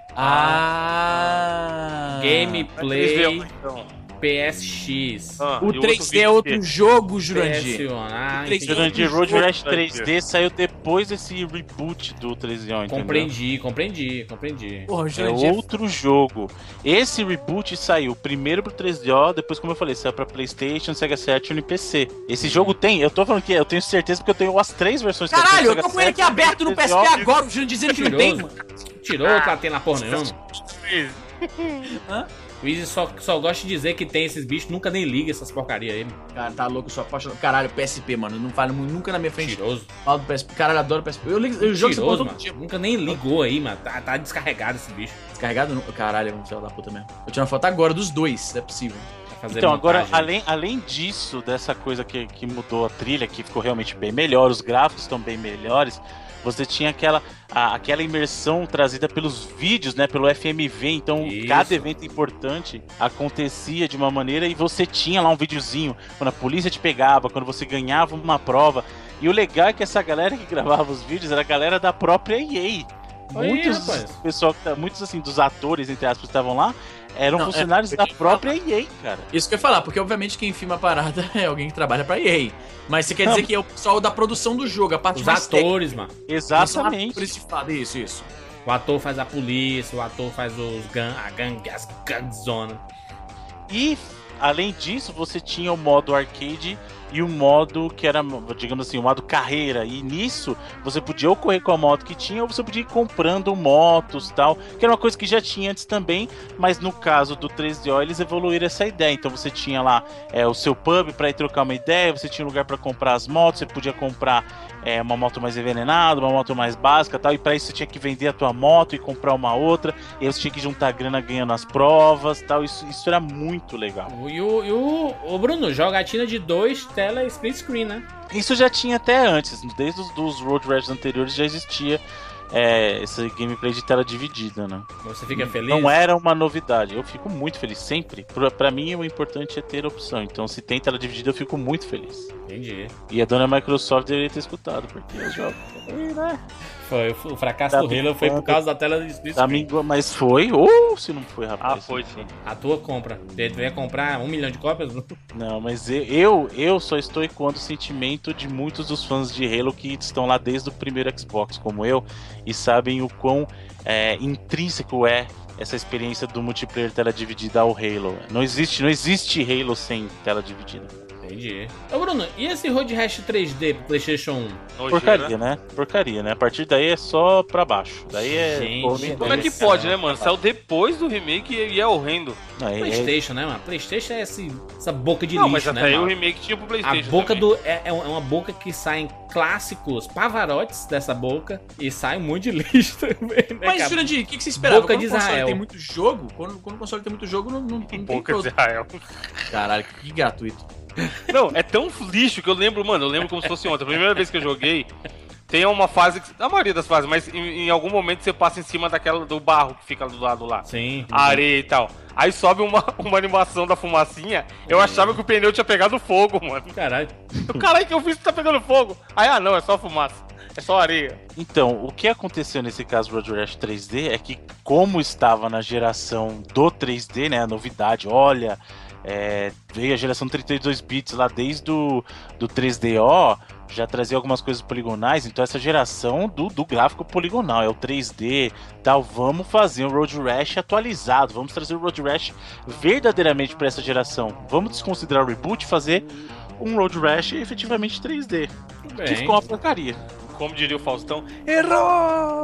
Ah. gameplay Então, PSX, ah, O e 3D é vídeo outro que- jogo, Jurandir. PS1. Ah, O 3D entendi. Jurandir Road Rash vai 3D saiu depois desse reboot do 3DO, entendeu? Compreendi, compreendi, compreendi. Porra, É Jurandir. outro jogo. Esse reboot saiu primeiro pro 3DO, depois, como eu falei, saiu pra PlayStation, Sega Saturn e PC. Esse jogo tem, eu tô falando que eu tenho certeza porque eu tenho as três versões Caralho, eu tenho, tô com ele aqui aberto no 3DO. PSP agora, o Jurandir dizendo que não tem, mano. Tirou ou tá tendo na porra nenhuma? Hã? O Easy só, só gosta de dizer que tem esses bichos, nunca nem liga essas porcaria aí. Cara, tá louco, sou apaixonado. Caralho, PSP, mano. Não falo nunca na minha frente. Mentiroso. Falo do PSP. Caralho, eu adoro PSP. Eu, ligo, eu jogo todo mano. dia. Nunca nem ligou aí, mano. Tá, tá descarregado esse bicho. Descarregado? Não. Caralho, é um céu da puta mesmo. Eu tirei uma foto agora dos dois, é possível. Então, agora, montagem. além, além disso, dessa coisa que, que mudou a trilha, que ficou realmente bem melhor, os gráficos estão bem melhores, você tinha aquela, a- aquela imersão trazida pelos vídeos, né? Pelo FMV, então Isso. cada evento importante acontecia de uma maneira e você tinha lá um videozinho quando a polícia te pegava, quando você ganhava uma prova. E o legal é que essa galera que gravava os vídeos era a galera da própria EA. Aí, Muitos, rapaz. pessoal, tá- muitos assim, dos atores, entre aspas, estavam lá, eram Não, é, funcionários eu da própria EA, cara. Isso que eu ia falar, porque obviamente quem filma a parada é alguém que trabalha pra EA. Mas você quer Não. dizer que é o pessoal da produção do jogo, a parte Os mais técnica. atores, mano. Exatamente. Por isso, fala, isso, isso. O ator faz a polícia, o ator faz os gang, a gangue, as gangzona. E além disso, você tinha o modo arcade e o modo que era, digamos assim, o modo carreira. E nisso você podia ou correr com a moto que tinha, ou você podia ir comprando motos tal, que era uma coisa que já tinha antes também, mas no caso do 3DO eles evoluíram essa ideia. Então você tinha lá é, o seu pub para ir trocar uma ideia, você tinha um lugar para comprar as motos, você podia comprar é, uma moto mais envenenada, uma moto mais básica tal, e para isso você tinha que vender a tua moto e comprar uma outra, e aí você tinha que juntar grana ganhando as provas tal. Isso, isso era muito legal. E o, e o, o Bruno, jogatina de dois, tela split screen, né? Isso já tinha até antes, desde os dos Road Rash anteriores já existia é, esse gameplay de tela dividida, né? Você fica feliz? Não era uma novidade, eu fico muito feliz sempre. Pra, pra mim o importante é ter opção, então se tem tela dividida eu fico muito feliz. Entendi. E a dona Microsoft deveria ter escutado, porque eu jogo. né? Foi, o fracasso Tá do Halo foi por causa da tela de split Tá screen. me- Mas foi, ou se não foi, Ah, rapaz. foi sim. A tua compra. Você ia comprar um milhão de cópias? Não, mas eu, eu, eu só estou ecoando o sentimento de muitos dos fãs de Halo que estão lá desde o primeiro Xbox, como eu, e sabem o quão é, intrínseco é essa experiência do multiplayer tela dividida ao Halo. Não existe, não existe Halo sem tela dividida. Entendi. Ô, Bruno, e esse Road Rash 3D pro PlayStation 1? Nojeira. Porcaria, né? Porcaria, né? A partir daí é só pra baixo. Daí é. Gente, Pô, Como é que Esse pode, é né, mano? Saiu depois do remake e é horrendo. Aí, é- PlayStation, né, mano? PlayStation é esse, essa boca de não, lixo, mas até né, aí o remake tinha pro A Playstation boca também. do. É, é uma boca que saem clássicos pavarotes dessa boca e sai um monte de lixo também, né, Mas? Jurandir, o que, que você esperava? Boca quando de o console Israel. tem muito jogo, quando, quando o console tem muito jogo, não, não, não tem Boca de Israel. Caralho, que gratuito. Não, é tão lixo que eu lembro, mano, eu lembro como se fosse ontem. A primeira vez que eu joguei, tem uma fase, que, a maioria das fases, mas em, em algum momento você passa em cima daquela do barro que fica do lado lá. Sim. A areia e tal. Aí sobe uma, uma animação da fumacinha. Eu achava que o pneu tinha pegado fogo, mano. Caralho. O caralho que eu fiz que tá pegando fogo. Aí, ah, não, é só fumaça. É só areia. Então, o que aconteceu nesse caso Road Rash 3D é que, como estava na geração do 3D, né, a novidade, olha, é, veio a geração 32 bits lá desde o do 3DO, já trazia algumas coisas poligonais, então essa geração do, do gráfico poligonal, é o 3D, tal, vamos fazer um Road Rash atualizado, vamos trazer o Road Rash verdadeiramente para essa geração, vamos desconsiderar o reboot e fazer um Road Rash efetivamente 3D, Tudo que bem. ficou uma porcaria. Como diria o Faustão, errou!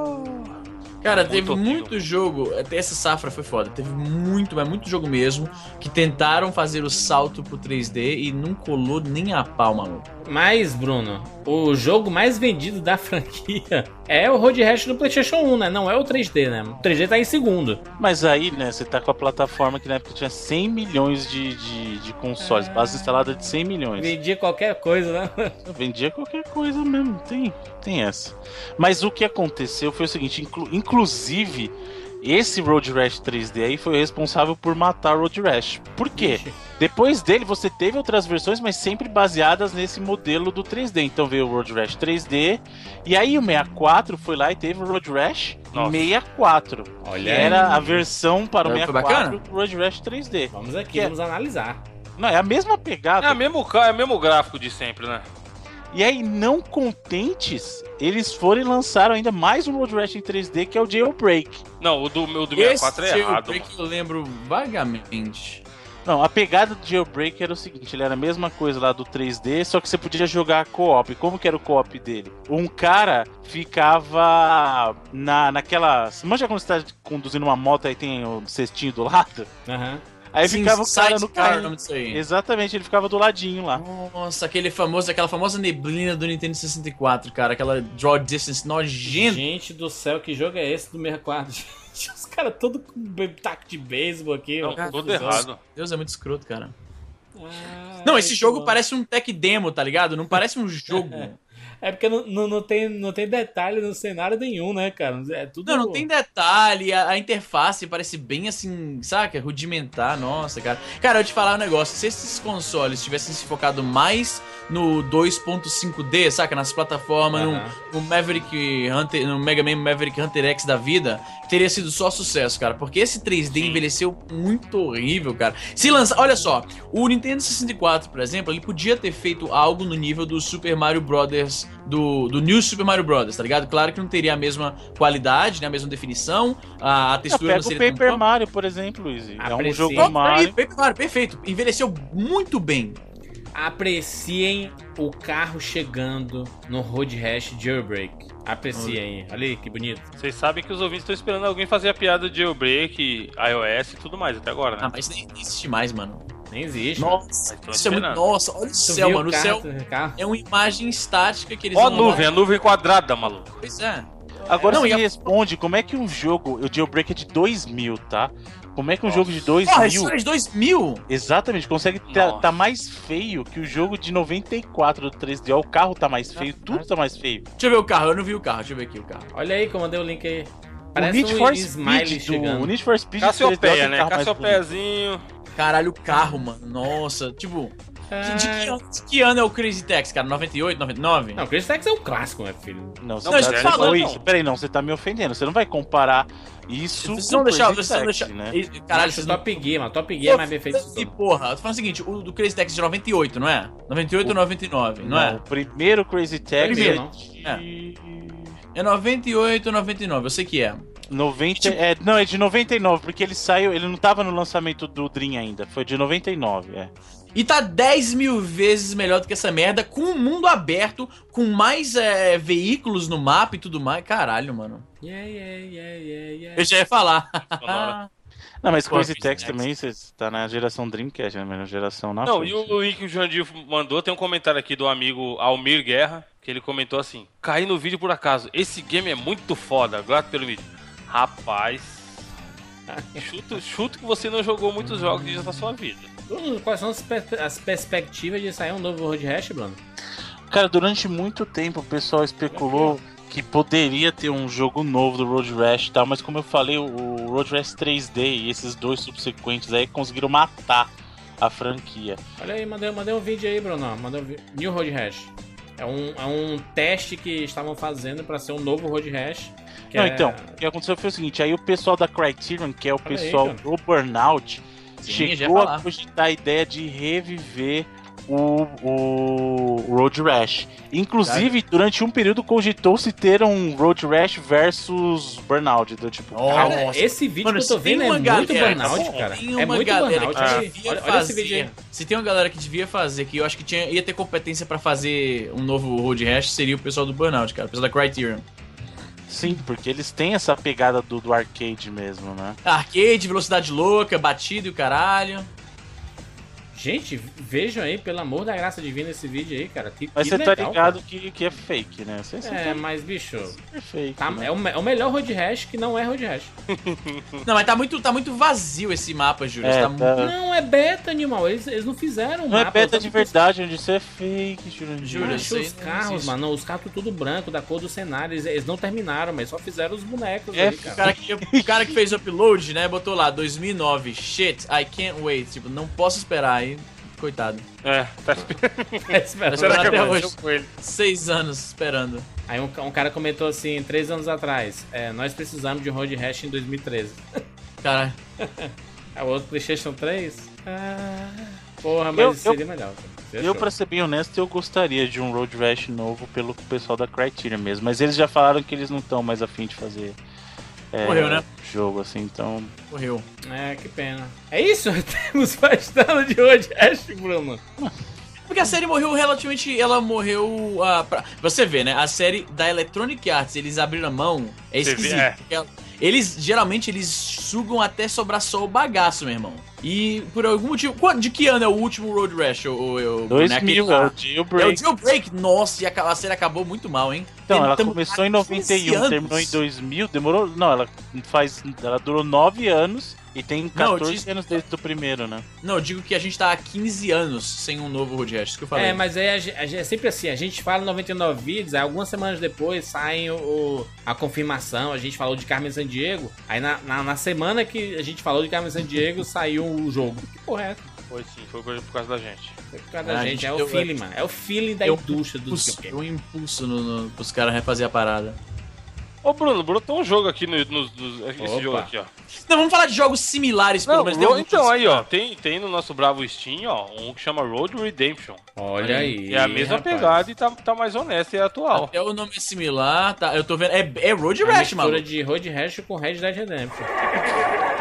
Cara, Muito teve horrível. muito jogo, até essa safra foi foda, teve muito, mas muito jogo mesmo, que tentaram fazer o salto pro 3D e não colou nem a pau, maluco. Mas, Bruno, o jogo mais vendido da franquia é o Road Rash no PlayStation 1, né? Não é o 3D, né? O 3D tá em segundo. Mas aí, né, você tá com a plataforma que na época tinha 100 milhões de, de, de consoles, base instalada de 100 milhões. Vendia qualquer coisa, né? Eu vendia qualquer coisa mesmo, tem, tem essa. Mas o que aconteceu foi o seguinte, inclu- inclusive, esse Road Rash 3D aí foi o responsável por matar o Road Rash. Por quê? Depois dele você teve outras versões, mas sempre baseadas nesse modelo do 3D. Então veio o Road Rash 3D, e aí o 64 foi lá e teve o Road Rash Nossa. 64. Olha Que aí. era a versão para o Foi 64 bacana? do Road Rash 3D. Vamos aqui, Que é- vamos analisar. Não, é a mesma pegada. É, o mesmo, é o mesmo gráfico de sempre, né? E aí, não contentes, eles foram e lançaram ainda mais um Road Rash em 3D, que é o Jailbreak. Não, o do, o do 64 é Esse errado. Jailbreak eu lembro vagamente. Não, a pegada do Jailbreak era o seguinte, ele era a mesma coisa lá do 3D, só que você podia jogar co-op. Como que era o co-op dele? Um cara ficava na, naquela... Manja quando você tá conduzindo uma moto aí tem o cestinho do lado? Aham. Aí Sim, ficava o cara no o carro. nome disso aí. Exatamente, ele ficava do ladinho lá. Nossa, aquele famoso, aquela famosa neblina do Nintendo 64, cara. Aquela draw distance nojenta. Gente do céu, que jogo é esse do 64? Gente, Os caras todos com um taco de beisebol aqui. Não, ó. tudo errado. Deus, é muito escroto, cara. Ai, Não, esse jogo mano. parece um tech demo, tá ligado? Não parece um jogo. É porque não, não, não tem, não tem detalhe no cenário nenhum, né, cara? É tudo. Não, não tem detalhe, a, a interface parece bem assim, saca? Rudimentar, nossa, cara. Cara, eu te falar um negócio, se esses consoles tivessem se focado mais no 2.5D, saca? Nas plataformas, no, Aham. no Maverick Hunter, no Mega Man Maverick Hunter X da vida, teria sido só sucesso, cara. Porque esse 3D envelheceu muito horrível, cara. Se lançar, olha só, o Nintendo 64, por exemplo, ele podia ter feito algo no nível do Super Mario Brothers, do, do New Super Mario Brothers, tá ligado? Claro que não teria a mesma qualidade, né, a mesma definição, a, a textura pega não o seria tão Paper top. Mario, por exemplo, Luiz. É um jogo Mario. Paper Mario, perfeito. Envelheceu muito bem. Apreciem o carro chegando no Road Rash Jailbreak. Apreciem. Olha aí, que bonito. Vocês sabem que os ouvintes estão esperando alguém fazer a piada de jailbreak, iOS e tudo mais até agora, né? Ah, mas nem existe mais, mano. Nem existe. Nossa, tô isso é muito. Nossa, olha o Tu céu, mano. O carro- céu carro? é uma imagem estática que eles Ó a nuvem, a nuvem quadrada, maluco. Pois é. Agora Não, você me a- responde, como é que um jogo, o Jailbreak é de 2000, tá? Como é que um Nossa. jogo de Porra, 2000, isso é de 2000? exatamente, consegue tá, Nossa. tá mais feio que o jogo de 94 do 3DO? O carro tá mais feio, tudo tá mais feio. Deixa eu ver o carro, eu não vi o carro, deixa eu ver aqui o carro. Olha aí, como eu mandei o link aí. o Parece Need um for smiley Speed, do, chegando. o Need for Speed do 3DO Cassiopeia, né? Cassiopeiazinho. Caralho, o carro, mano. Nossa, tipo. De, de que, Ah, ano, de que ano é o Crazy Taxi, cara? 98, 99? Não, Chris Tax é um clássico, meu filho. Não, você Não, tá, falou falando. isso. Peraí, não, você tá me ofendendo. Você não vai comparar isso Vocês com vão deixar, Crazy vocês Taxi, deixar. né? Caralho, vocês é não. Top Gear, mano. Top Gear é mais bem feito E porra, eu tô falando o seguinte, o do Crazy Taxi de 98, não é? 98 ou 99, não, é? O primeiro Crazy Taxi Primeiro, é não. de... É 98 ou 99, eu sei que é. 90, é, não, é de 99, porque ele saiu, ele não tava no lançamento do Dream ainda, foi de 99, é. E tá 10 mil vezes melhor do que essa merda, com o mundo aberto, com mais é, veículos no mapa e tudo mais. Caralho, mano. Yeah, yeah, yeah, yeah, yeah. Eu já ia falar. Não, mas Crazy Next. também, você tá na geração Dreamcast, né? na geração na Não, frente. e o, o link que o Jandir mandou, tem um comentário aqui do amigo Almir Guerra, que ele comentou assim: Caí no vídeo por acaso, esse game é muito foda, grato pelo vídeo. Rapaz, chuto, chuto que você não jogou muitos jogos disso na sua vida. Bruno, quais são as, per- as perspectivas de sair um novo Road Rash, Bruno? Cara, durante muito tempo o pessoal especulou que poderia ter um jogo novo do Road Rash e tal, mas como eu falei, o Road Rash 3D e esses dois subsequentes aí conseguiram matar a franquia. Olha aí, mandei, mandei um vídeo aí, Bruno. Mandei um vi- New Road Rash. É um, é um teste que estavam fazendo pra ser um novo Road Rash. Que Não, é- então, o que aconteceu foi o seguinte, aí o pessoal da Criterion, que é o Olha aí, pessoal cara. do Burnout, Sim, chegou a cogitar a ideia de reviver o, o Road Rash. Inclusive, durante um período cogitou-se ter um Road Rash versus Burnout. Então, tipo, Nossa. Cara, esse vídeo Mano, que eu tô vendo é uma muito galera- burnout, cara. Tem É uma muito galera burnout. que Olha, devia olha, olha esse fazer. vídeo aí. Se tem uma galera que devia fazer, que eu acho que tinha, ia ter competência pra fazer um novo Road Rash, seria o pessoal do Burnout, cara. O pessoal da Criterion. Sim, porque eles têm essa pegada do, do arcade mesmo, né? Arcade, velocidade louca, batido e o caralho. Gente, vejam aí, pelo amor da graça divina, esse vídeo aí, cara. Que, Mas que você tá legal, ligado que, que é fake, né? Você, você. É, tá mas bicho, super fake. tá- né? é, o, é o melhor Road Rash que não é Road Rash. Não, mas tá muito, tá muito vazio esse mapa, Júlio. É, tá tá- Não, é beta, animal. Eles, eles não fizeram Não é mapa, beta só de verdade, onde isso é fake, isso aí os carros, mano. Os carros tudo branco, da cor do cenário. Eles, eles não terminaram, mas só fizeram os bonecos É, ali, O cara. que, o cara que fez o upload, né, botou lá, 2009, shit, I can't wait. Tipo, não posso esperar. Aí, coitado. É, tá esperando. Tá esperando. Será que até hoje com ele. Seis anos esperando. Aí um, um cara comentou assim, três anos atrás, é, nós precisamos de um Road Rash em 2013. Cara, É o outro PlayStation 3? Ah, porra, mas Eu- seria melhor. Seria Eu, pra ser bem honesto, eu gostaria de um Road Rash novo pelo pessoal da Criterion mesmo. Mas eles já falaram que eles não estão mais afim de fazer é, Morreu, né? jogo assim, então. morreu. É, que pena. É isso? Temos bastante de Road Rash, Bruno. Porque a série morreu relativamente. Ela morreu. ah, pra- você vê, né? A série da Electronic Arts, eles abriram a mão. É Você vê, esquisito. é. Eles geralmente eles sugam até sobrar só o bagaço, meu irmão. E por algum motivo. quando- De que ano é o último Road Rash? O, o, o, 2000, naquele é o lá? É o Jailbreak. Jailbreak. Nossa, e a, a série acabou muito mal, hein? Então, ela começou em 15 91, anos. terminou em 2000, demorou. Não, ela faz. Ela durou 9 anos e tem Não, 14 eu disse- anos desde o primeiro, né? Não, eu digo que a gente tá há 15 anos sem um novo Road Rash. Isso que eu falei. É, mas aí a gen- a gen- é sempre assim, a gente fala 99 vídeos, aí algumas semanas depois saem o, o- a confirmação, a gente falou de Carmen Sandiego, aí na, na, na semana que a gente falou de Carmen Sandiego saiu o jogo. Que porra é essa? Foi sim, foi por por causa da gente. Foi por causa da gente, gente, é o feeling, mano. É o feeling da eu- indústria do impulso, videogame. um impulso no, no, pros caras refazer a parada. Ô Bruno, brotou um jogo aqui no, nos- nos- esse Opa. jogo aqui, ó. Não, vamos falar de jogos similares, pelo Não, menos. ro- então, aí, ó, tem, tem no nosso bravo Steam, ó, um que chama Road Redemption. Olha aí. é a mesma rapaz. pegada e tá, tá mais honesta e atual. Até o nome é similar, tá? Eu tô vendo. É, é Road A Rash, mistura mano. de Road Rash com Red Dead Redemption.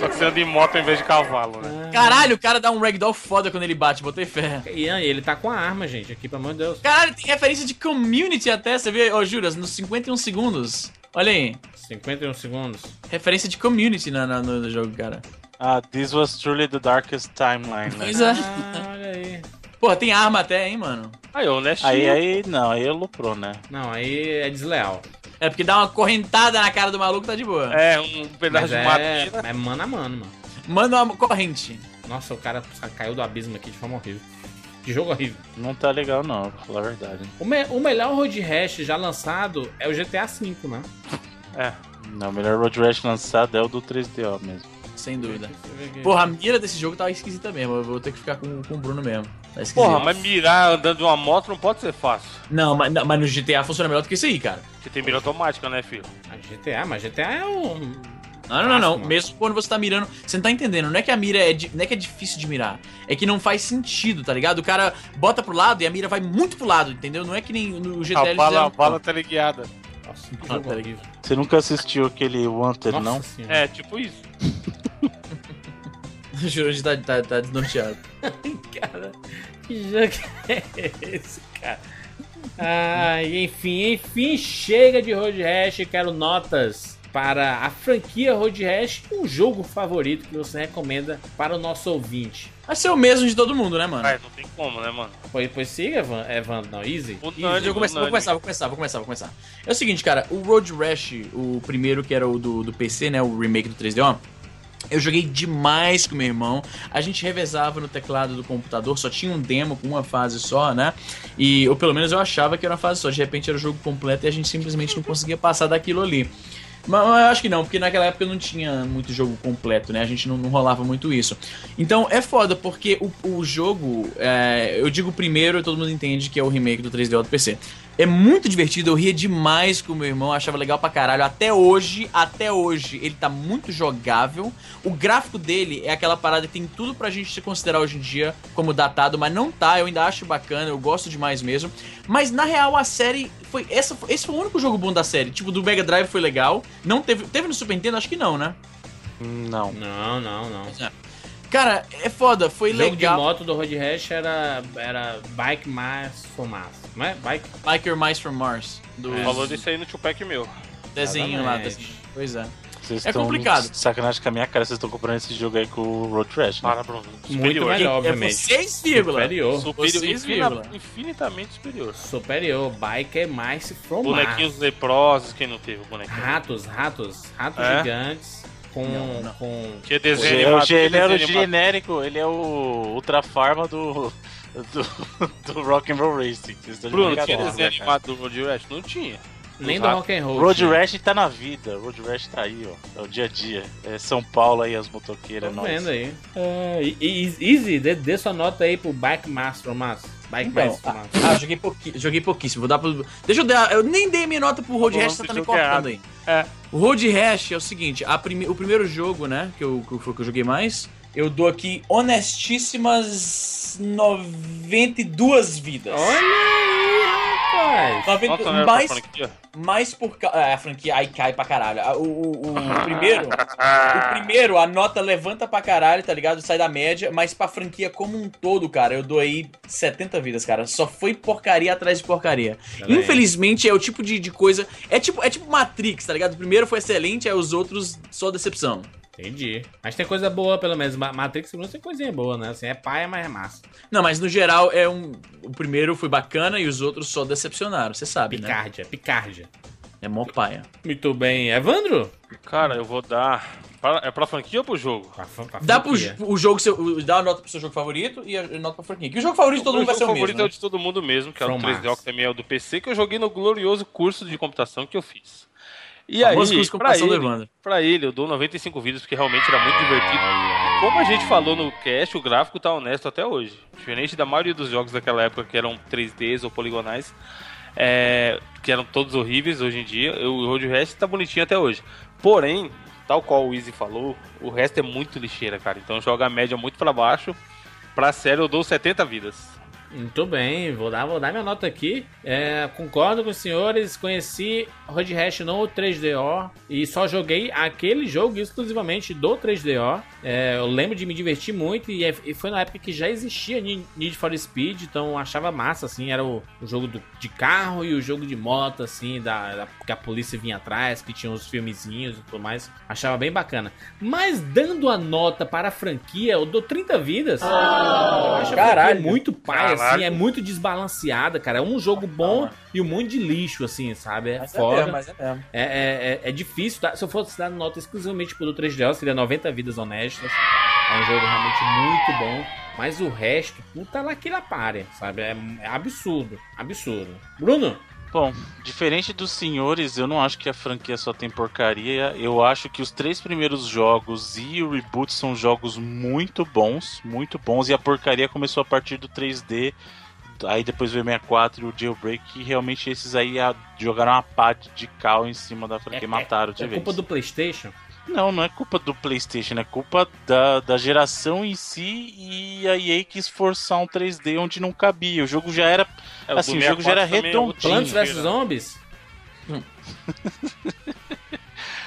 Só que você anda em moto em vez de cavalo, né? Caralho, o cara dá um ragdoll foda quando ele bate, botei fé. E aí, ele tá com a arma, gente, aqui, pelo amor de Deus. Caralho, tem referência de community até, você vê, ô Juras, nos 51 segundos. Olha aí, 51 segundos. referência de community na, na- no jogo, cara. Ah, this was truly the darkest timeline, né? Pois é. Ah, olha aí. Porra, tem arma até, hein, mano. Aí, honestinho. Aí, aí, não, aí aloprou, né? Não, aí é desleal. É porque dá uma correntada na cara do maluco, tá de boa. É, um pedaço Mas de é, madeira. é mano a mano, mano. Manda uma corrente. Nossa, o cara caiu do abismo aqui de forma horrível. Que jogo horrível. Não tá legal, não, pra falar a verdade. O, me- o melhor Road Rash já lançado é o GTA V, né? É. Não, o melhor Road Rash lançado é o do 3DO mesmo. Sem dúvida. Porra, a mira desse jogo tava esquisita mesmo. Eu vou ter que ficar com, com o Bruno mesmo. Tá esquisito. Porra, mas mirar andando de uma moto não pode ser fácil. Não, mas, não, mas no GTA funciona melhor do que isso aí, cara. Porque tem mira automática, né, filho? Ah, GTA, mas GTA é um. Não, não, não, não. Mesmo quando você tá mirando. Você não tá entendendo. Não é que a mira é. di- Não é que é difícil de mirar. É que não faz sentido, tá ligado? O cara bota pro lado e a mira vai muito pro lado, entendeu? Não é que nem no GTA A bala, a bala teleguiada. Nossa, que Ah, jogo tá horrível. Você nunca assistiu aquele Wanted, Nossa não? senhora. É, tipo isso. O Jurandir tá, tá, tá desnorteado. Cara, que jogo é esse, cara? Ai, enfim, enfim, chega de Road Rash. Quero notas para a franquia Road Rash. Um jogo favorito que você recomenda para o nosso ouvinte. Vai ser o mesmo de todo mundo, né, mano? Ai, não tem como, né, mano? Pois, pois siga, Evan, Evan, não, easy. O easy. Nani- Eu vou começar, vou começar, vou começar, vou começar, vou começar. É o seguinte, cara, o Road Rash, o primeiro que era o do, do PC, né, o remake do 3DO, eu joguei demais com meu irmão. A gente revezava no teclado do computador, só tinha um demo com uma fase só, né? E ou pelo menos eu achava que era uma fase só. De repente era o jogo completo e a gente simplesmente não conseguia passar daquilo ali. Mas mas eu acho que não, porque naquela época não tinha muito jogo completo, né? A gente não, não rolava muito isso. Então é foda, porque o, o jogo, é, eu digo primeiro e todo mundo entende que é o remake do 3DO do PC. É muito divertido, eu ria demais com o meu irmão, achava legal pra caralho. Até hoje, até hoje, ele tá muito jogável. O gráfico dele é aquela parada que tem tudo pra gente se considerar hoje em dia como datado, mas não tá, eu ainda acho bacana, eu gosto demais mesmo. Mas na real a série foi essa, esse foi o único jogo bom da série. Tipo, do Mega Drive foi legal. Não teve, teve no Super Nintendo, acho que não, né? Não. Não, não, não. Cara, é foda, foi O jogo legal. de moto do Road Rash era, era Bike Mais Fumaça, não é? Bike Like Your Mice from Mars. Do É. Falou disso aí no Tupac meu. desenho lá. Exatamente. Desenho. Pois é. Vocês É complicado. Sacanagem com a minha cara, vocês estão comprando esse jogo aí com o Road Rash. Né? Para, Bruno. Muito Superior. melhor, É obviamente. vocês, vírgula. Superior. Superior. Vírgula. infinitamente superior. Superior. Bike é mais from Bonequinhos leprosos, quem não teve o bonequinho? Ratos, ratos, ratos É? gigantes com. Não, não. com... O desenho G- animado. ele era o genérico, ele é o Ultra Farma do. do, do Rock and Roll Racing. Bruno, tinha desenho animado do Road Rash? Não tinha. Nem do rock and roll. Road tinha. Rash tá na vida, Road Rash tá aí, ó. É o dia a dia. É São Paulo aí, as motoqueiras, Tô nós. vendo aí. É, easy, dê, dê sua nota aí pro Bike Master Us. Bike Então, Mais from Us. ah, joguei, pouqui, joguei pouquíssimo. Vou dar pro. Deixa eu dar. Eu nem dei minha nota pro Road Rash, você tá me cortando aí. É. O Road Rash é o seguinte: a prime- o primeiro jogo, né? Que eu, que foi o que eu joguei mais. Eu dou aqui honestíssimas 92 vidas. Olha aí, rapaz. 90, Nota maior pra mais, franquia? mais por causa. É, a franquia aí cai pra caralho. O, o- o primeiro. o primeiro, a nota levanta pra caralho, tá ligado? Sai da média, mas pra franquia como um todo, cara, eu dou aí 70 vidas, cara. Só foi porcaria atrás de porcaria. Infelizmente, é o tipo de, de coisa. É tipo, é tipo Matrix, tá ligado? O primeiro foi excelente, aí os outros só decepção. Entendi. Mas tem coisa boa, pelo menos. Ma- Matrix menos tem coisinha boa, né? Assim, é paia, mas é massa. Não, mas no geral é um. O primeiro foi bacana e os outros só decepcionaram, você sabe, né? Picárdia, picárdia. É mó paia. Muito bem. Evandro? Cara, eu vou dar. pra- é pra franquia ou pro jogo? Pra- pra Dá pro o jogo seu. o- Dá a nota pro seu jogo favorito e a nota pra franquia. Que o jogo favorito de todo mundo vai ser o meu mesmo. favorito né? é o de todo mundo mesmo, que é o From 3DO, Mars. que também é o do PC, que eu joguei no glorioso curso de computação que eu fiz. E aí, pra ele, pra ele, eu dou 95 vídeos, porque realmente era muito divertido. Como a gente falou no cast, o gráfico tá honesto até hoje. Diferente da maioria dos jogos daquela época que eram 3Ds ou poligonais, é, que eram todos horríveis hoje em dia, o Road Rash tá bonitinho até hoje. Porém, tal qual o Easy falou, o resto é muito lixeira, cara. Então joga a média muito pra baixo. Pra série eu dou 70 vidas. Muito bem, vou dar, vou dar minha nota aqui. É, concordo com os senhores, conheci Road Rash no 3DO e só joguei aquele jogo exclusivamente do 3DO. É, eu lembro de me divertir muito e, é- e foi na época que já existia Need for Speed, então achava massa, assim, era o, o jogo do- de carro e o jogo de moto, assim, da, da- que a polícia vinha atrás, que tinha uns filmezinhos e tudo mais. Achava bem bacana. Mas dando a nota para a franquia, eu dou 30 vidas. a caralho. muito pai, assim, é muito desbalanceada, cara. É um jogo bom e um monte de lixo, assim, sabe? É Mas é foda. mesmo, mas é mesmo. É, é, é, é difícil. tá? Se eu fosse dar nota exclusivamente pro do 3DO, seria 90 vidas honestas. É um jogo realmente muito bom. Mas o resto, puta lá que lá pare, sabe? É, é absurdo. Absurdo. Bruno? Bom, diferente dos senhores, eu não acho que a franquia só tem porcaria. Eu acho que os três primeiros jogos e o reboot são jogos muito bons, muito bons. E a porcaria começou a partir do 3D. Aí depois veio o 64 e o Jailbreak, que realmente esses aí jogaram uma pá de cal em cima da franquia e mataram de é vez. culpa do PlayStation? Não, não é culpa do PlayStation, é culpa da, da geração em si e a EA quis forçar um 3D onde não cabia. O jogo já era. É, Assim, o jogo já era 64 também é redondinho. Plants vs lixeira. Zombies?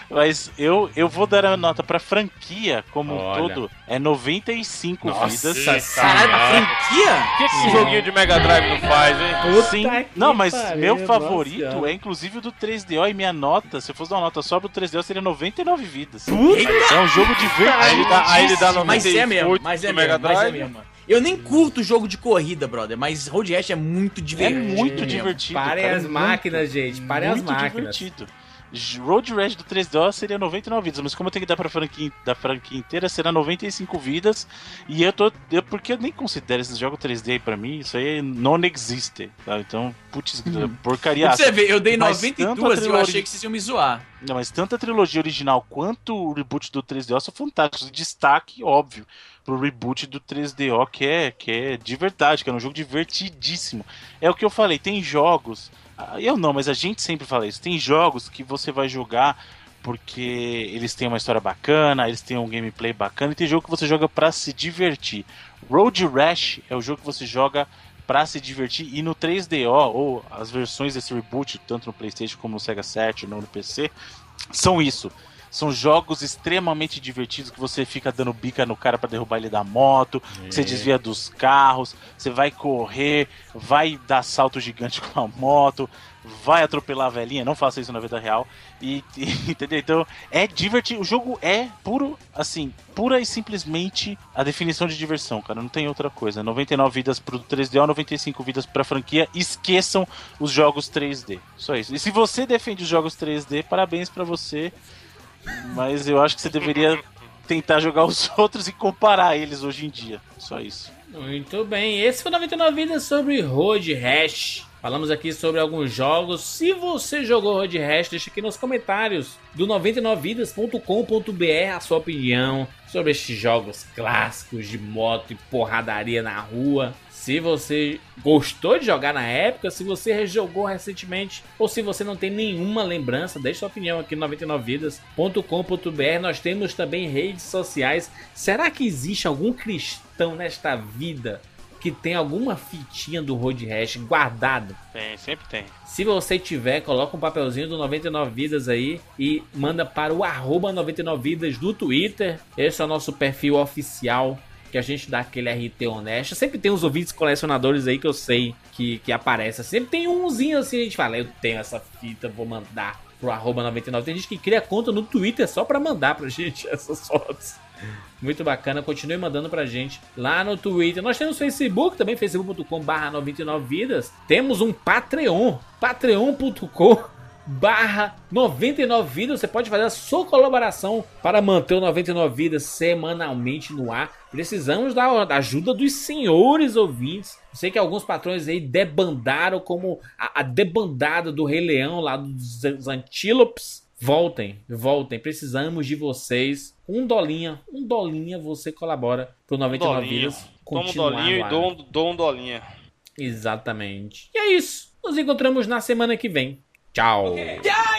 Mas eu, eu vou dar a nota pra franquia como um Olha. todo. É 95 Nossa vidas. Caralho, franquia? O que, que esse joguinho de Mega Drive não faz, hein? Puta Sim. Não, mas pariu, meu nossa favorito senhora. é inclusive o do 3DO e minha nota, se eu fosse dar uma nota só pro 3DO, seria 99 vidas. Eita! É um jogo divertido. Aí ele dá, aí ele dá Mas é 98 mesmo, mas é mesmo, mas é mesmo. Eu nem curto jogo de corrida, brother, mas Road Rash é muito É divertido. muito mesmo. divertido. Parem cara, as muito, máquinas, gente. Parem as muito máquinas. divertido. Road Rash do 3DO seria 99 vidas, mas como eu tenho que dar pra franquia, da franquia inteira, será 95 vidas. E eu tô. Eu, porque eu nem considero esses jogos 3D aí pra mim, isso aí não existe. Tá? Então, putz, porcaria. Pra você ver, eu dei Mas 92 e eu achei que vocês iam me zoar. Não, mas tanto a trilogia original quanto o reboot do 3DO são fantásticos. Destaque, óbvio, pro reboot do 3DO, que é, que é de verdade, que é um jogo divertidíssimo. É o que eu falei, tem jogos. Eu não, mas a gente sempre fala isso. Tem jogos que você vai jogar porque eles têm uma história bacana, eles têm um gameplay bacana, e tem jogo que você joga pra se divertir. Road Rash é o jogo que você joga pra se divertir e no 3DO ou as versões desse reboot, tanto no PlayStation como no Sega Saturn ou no PC, são isso. São jogos extremamente divertidos que você fica dando bica no cara pra derrubar ele da moto, que você desvia dos carros, você vai correr, vai dar salto gigante com a moto, vai atropelar a velhinha, não faça isso na vida real. E, e- entendeu? Então, é divertido. O jogo é puro, assim, pura e simplesmente a definição de diversão, cara. Não tem outra coisa. 99 vidas pro 3DO, 95 vidas pra franquia. Esqueçam os jogos 3D. Só isso. E se você defende os jogos 3D, parabéns pra você. Mas eu acho que você deveria tentar jogar os outros e comparar eles hoje em dia. Só isso. Muito bem, esse foi o 99 Vidas sobre Road Rash. Falamos aqui sobre alguns jogos. Se você jogou Road Rash, deixa aqui nos comentários do 99vidas.com.br a sua opinião sobre estes jogos clássicos de moto e porradaria na rua. Se você gostou de jogar na época, se você rejogou recentemente ou se você não tem nenhuma lembrança, deixe sua opinião aqui no 99vidas.com.br. Nós temos também redes sociais. Será que existe algum cristão nesta vida que tem alguma fitinha do Road Rash guardado? Tem, sempre tem. Se você tiver, coloca um papelzinho do 99 Vidas aí e manda para o arroba 99 Vidas do Twitter. Esse é o nosso perfil oficial que a gente dá aquele RT honesto. Sempre tem uns ouvintes colecionadores aí que eu sei que, que aparecem. Sempre tem umzinho assim, a gente fala, eu tenho essa fita, vou mandar pro arroba 99. Tem gente que cria conta no Twitter só pra mandar pra gente essas fotos. Muito bacana, continue mandando pra gente lá no Twitter. Nós temos Facebook também, facebook.com barra 99 vidas. Temos um Patreon, patreon.com barra 99 vidas. Você pode fazer a sua colaboração para manter o 99 vidas semanalmente no ar. Precisamos da, da ajuda dos senhores ouvintes. Eu sei que alguns patrões aí debandaram como a, a debandada do Rei Leão lá dos, Antílopes. Voltem, voltem. Precisamos de vocês. Um dolinha, um dolinha você colabora pro 99 Dolinho. vidas. Toma um continuar dolinho e dou dou um dolinha. Exatamente. E é isso. Nos encontramos na semana que vem. Tchau. Control,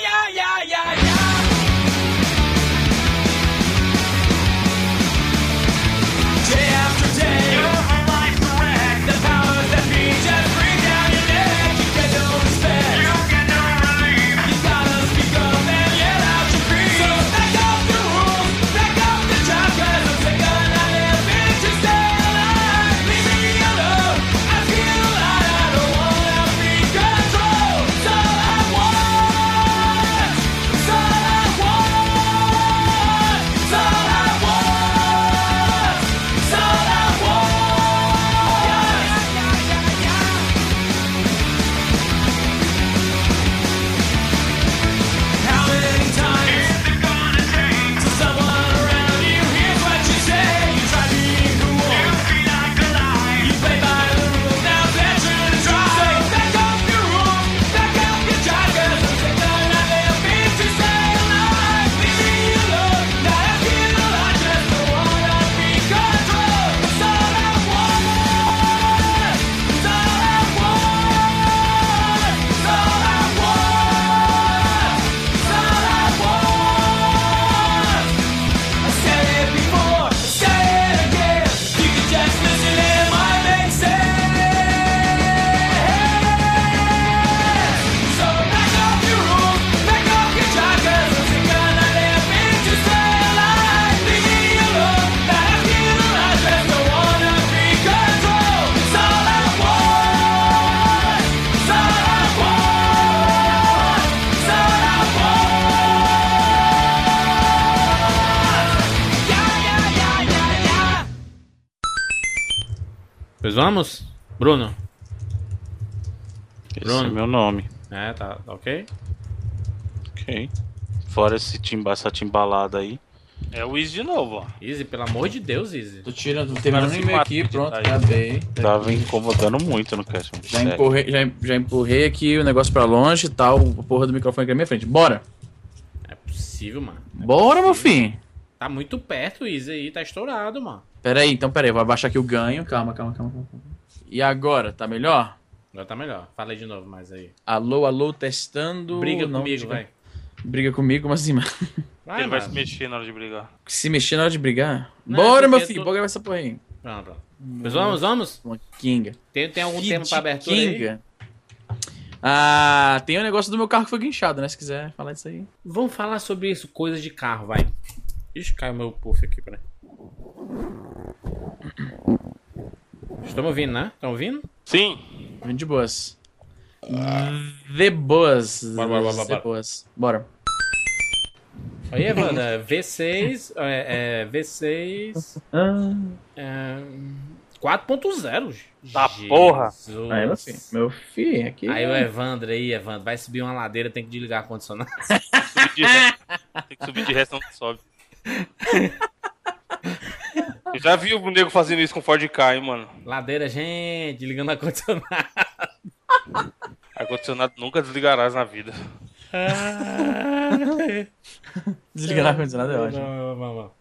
meu nome. É, tá, tá ok? Ok. Fora esse timba, essa timbalada aí. É o Wiz de novo, ó. Easy, pelo amor de Deus, Easy. Tô tirando, tô terminando Cara, o se e-mail mata aqui, pronto, tá acabei. Tava incomodando muito no cast. Já Sério. empurrei, já, já empurrei aqui o negócio pra longe e tal, a porra do microfone aqui na minha frente. Bora! É possível, mano. Bora, meu filho! Tá muito perto o Easy aí, tá estourado, mano. Pera aí, então pera aí, vou abaixar aqui o ganho. Calma, calma, calma. calma. E agora, tá melhor? Agora tá melhor. Falei de novo mais aí. Alô, alô, testando. Briga Não, comigo, tipo, vai. Briga comigo, como assim, mano? Vai, Ele vai mano. se mexer na hora de brigar. Se mexer na hora de brigar? Não, Bora, meu filho, tu- bora gravar essa porra aí. Pronto, pronto. Pois vamos, vamos? Kinga. Tem, tem algum Que tema pra abertura aí? Kinga. Ah, tem o negócio do meu carro que foi guinchado, né? Se quiser falar disso aí. Vamos falar sobre isso, coisas de carro, vai. Ixi, caiu meu puff aqui, peraí. Estão me ouvindo, né? Estão ouvindo? Sim. Vem de boas. De boas. Bora, bora, bora, De bora. boas. Bora. Aí, Evanda, V6, é, é, V6, Ah, é, 4.0. Tá porra. Jesus. aí, meu filho. Meu filho, aqui. Aí o Evandro aí, Evandro, vai subir uma ladeira, tem que desligar o ar-condicionado. Subir de ré. Tem que subir de ré, senão não sobe. Eu já vi o nego fazendo isso com Ford K, hein, mano. Ladeira, gente, ligando o ar-condicionado. Ar-condicionado nunca desligarás na vida. Desligar o ar-condicionado é ótimo. Não, não, não.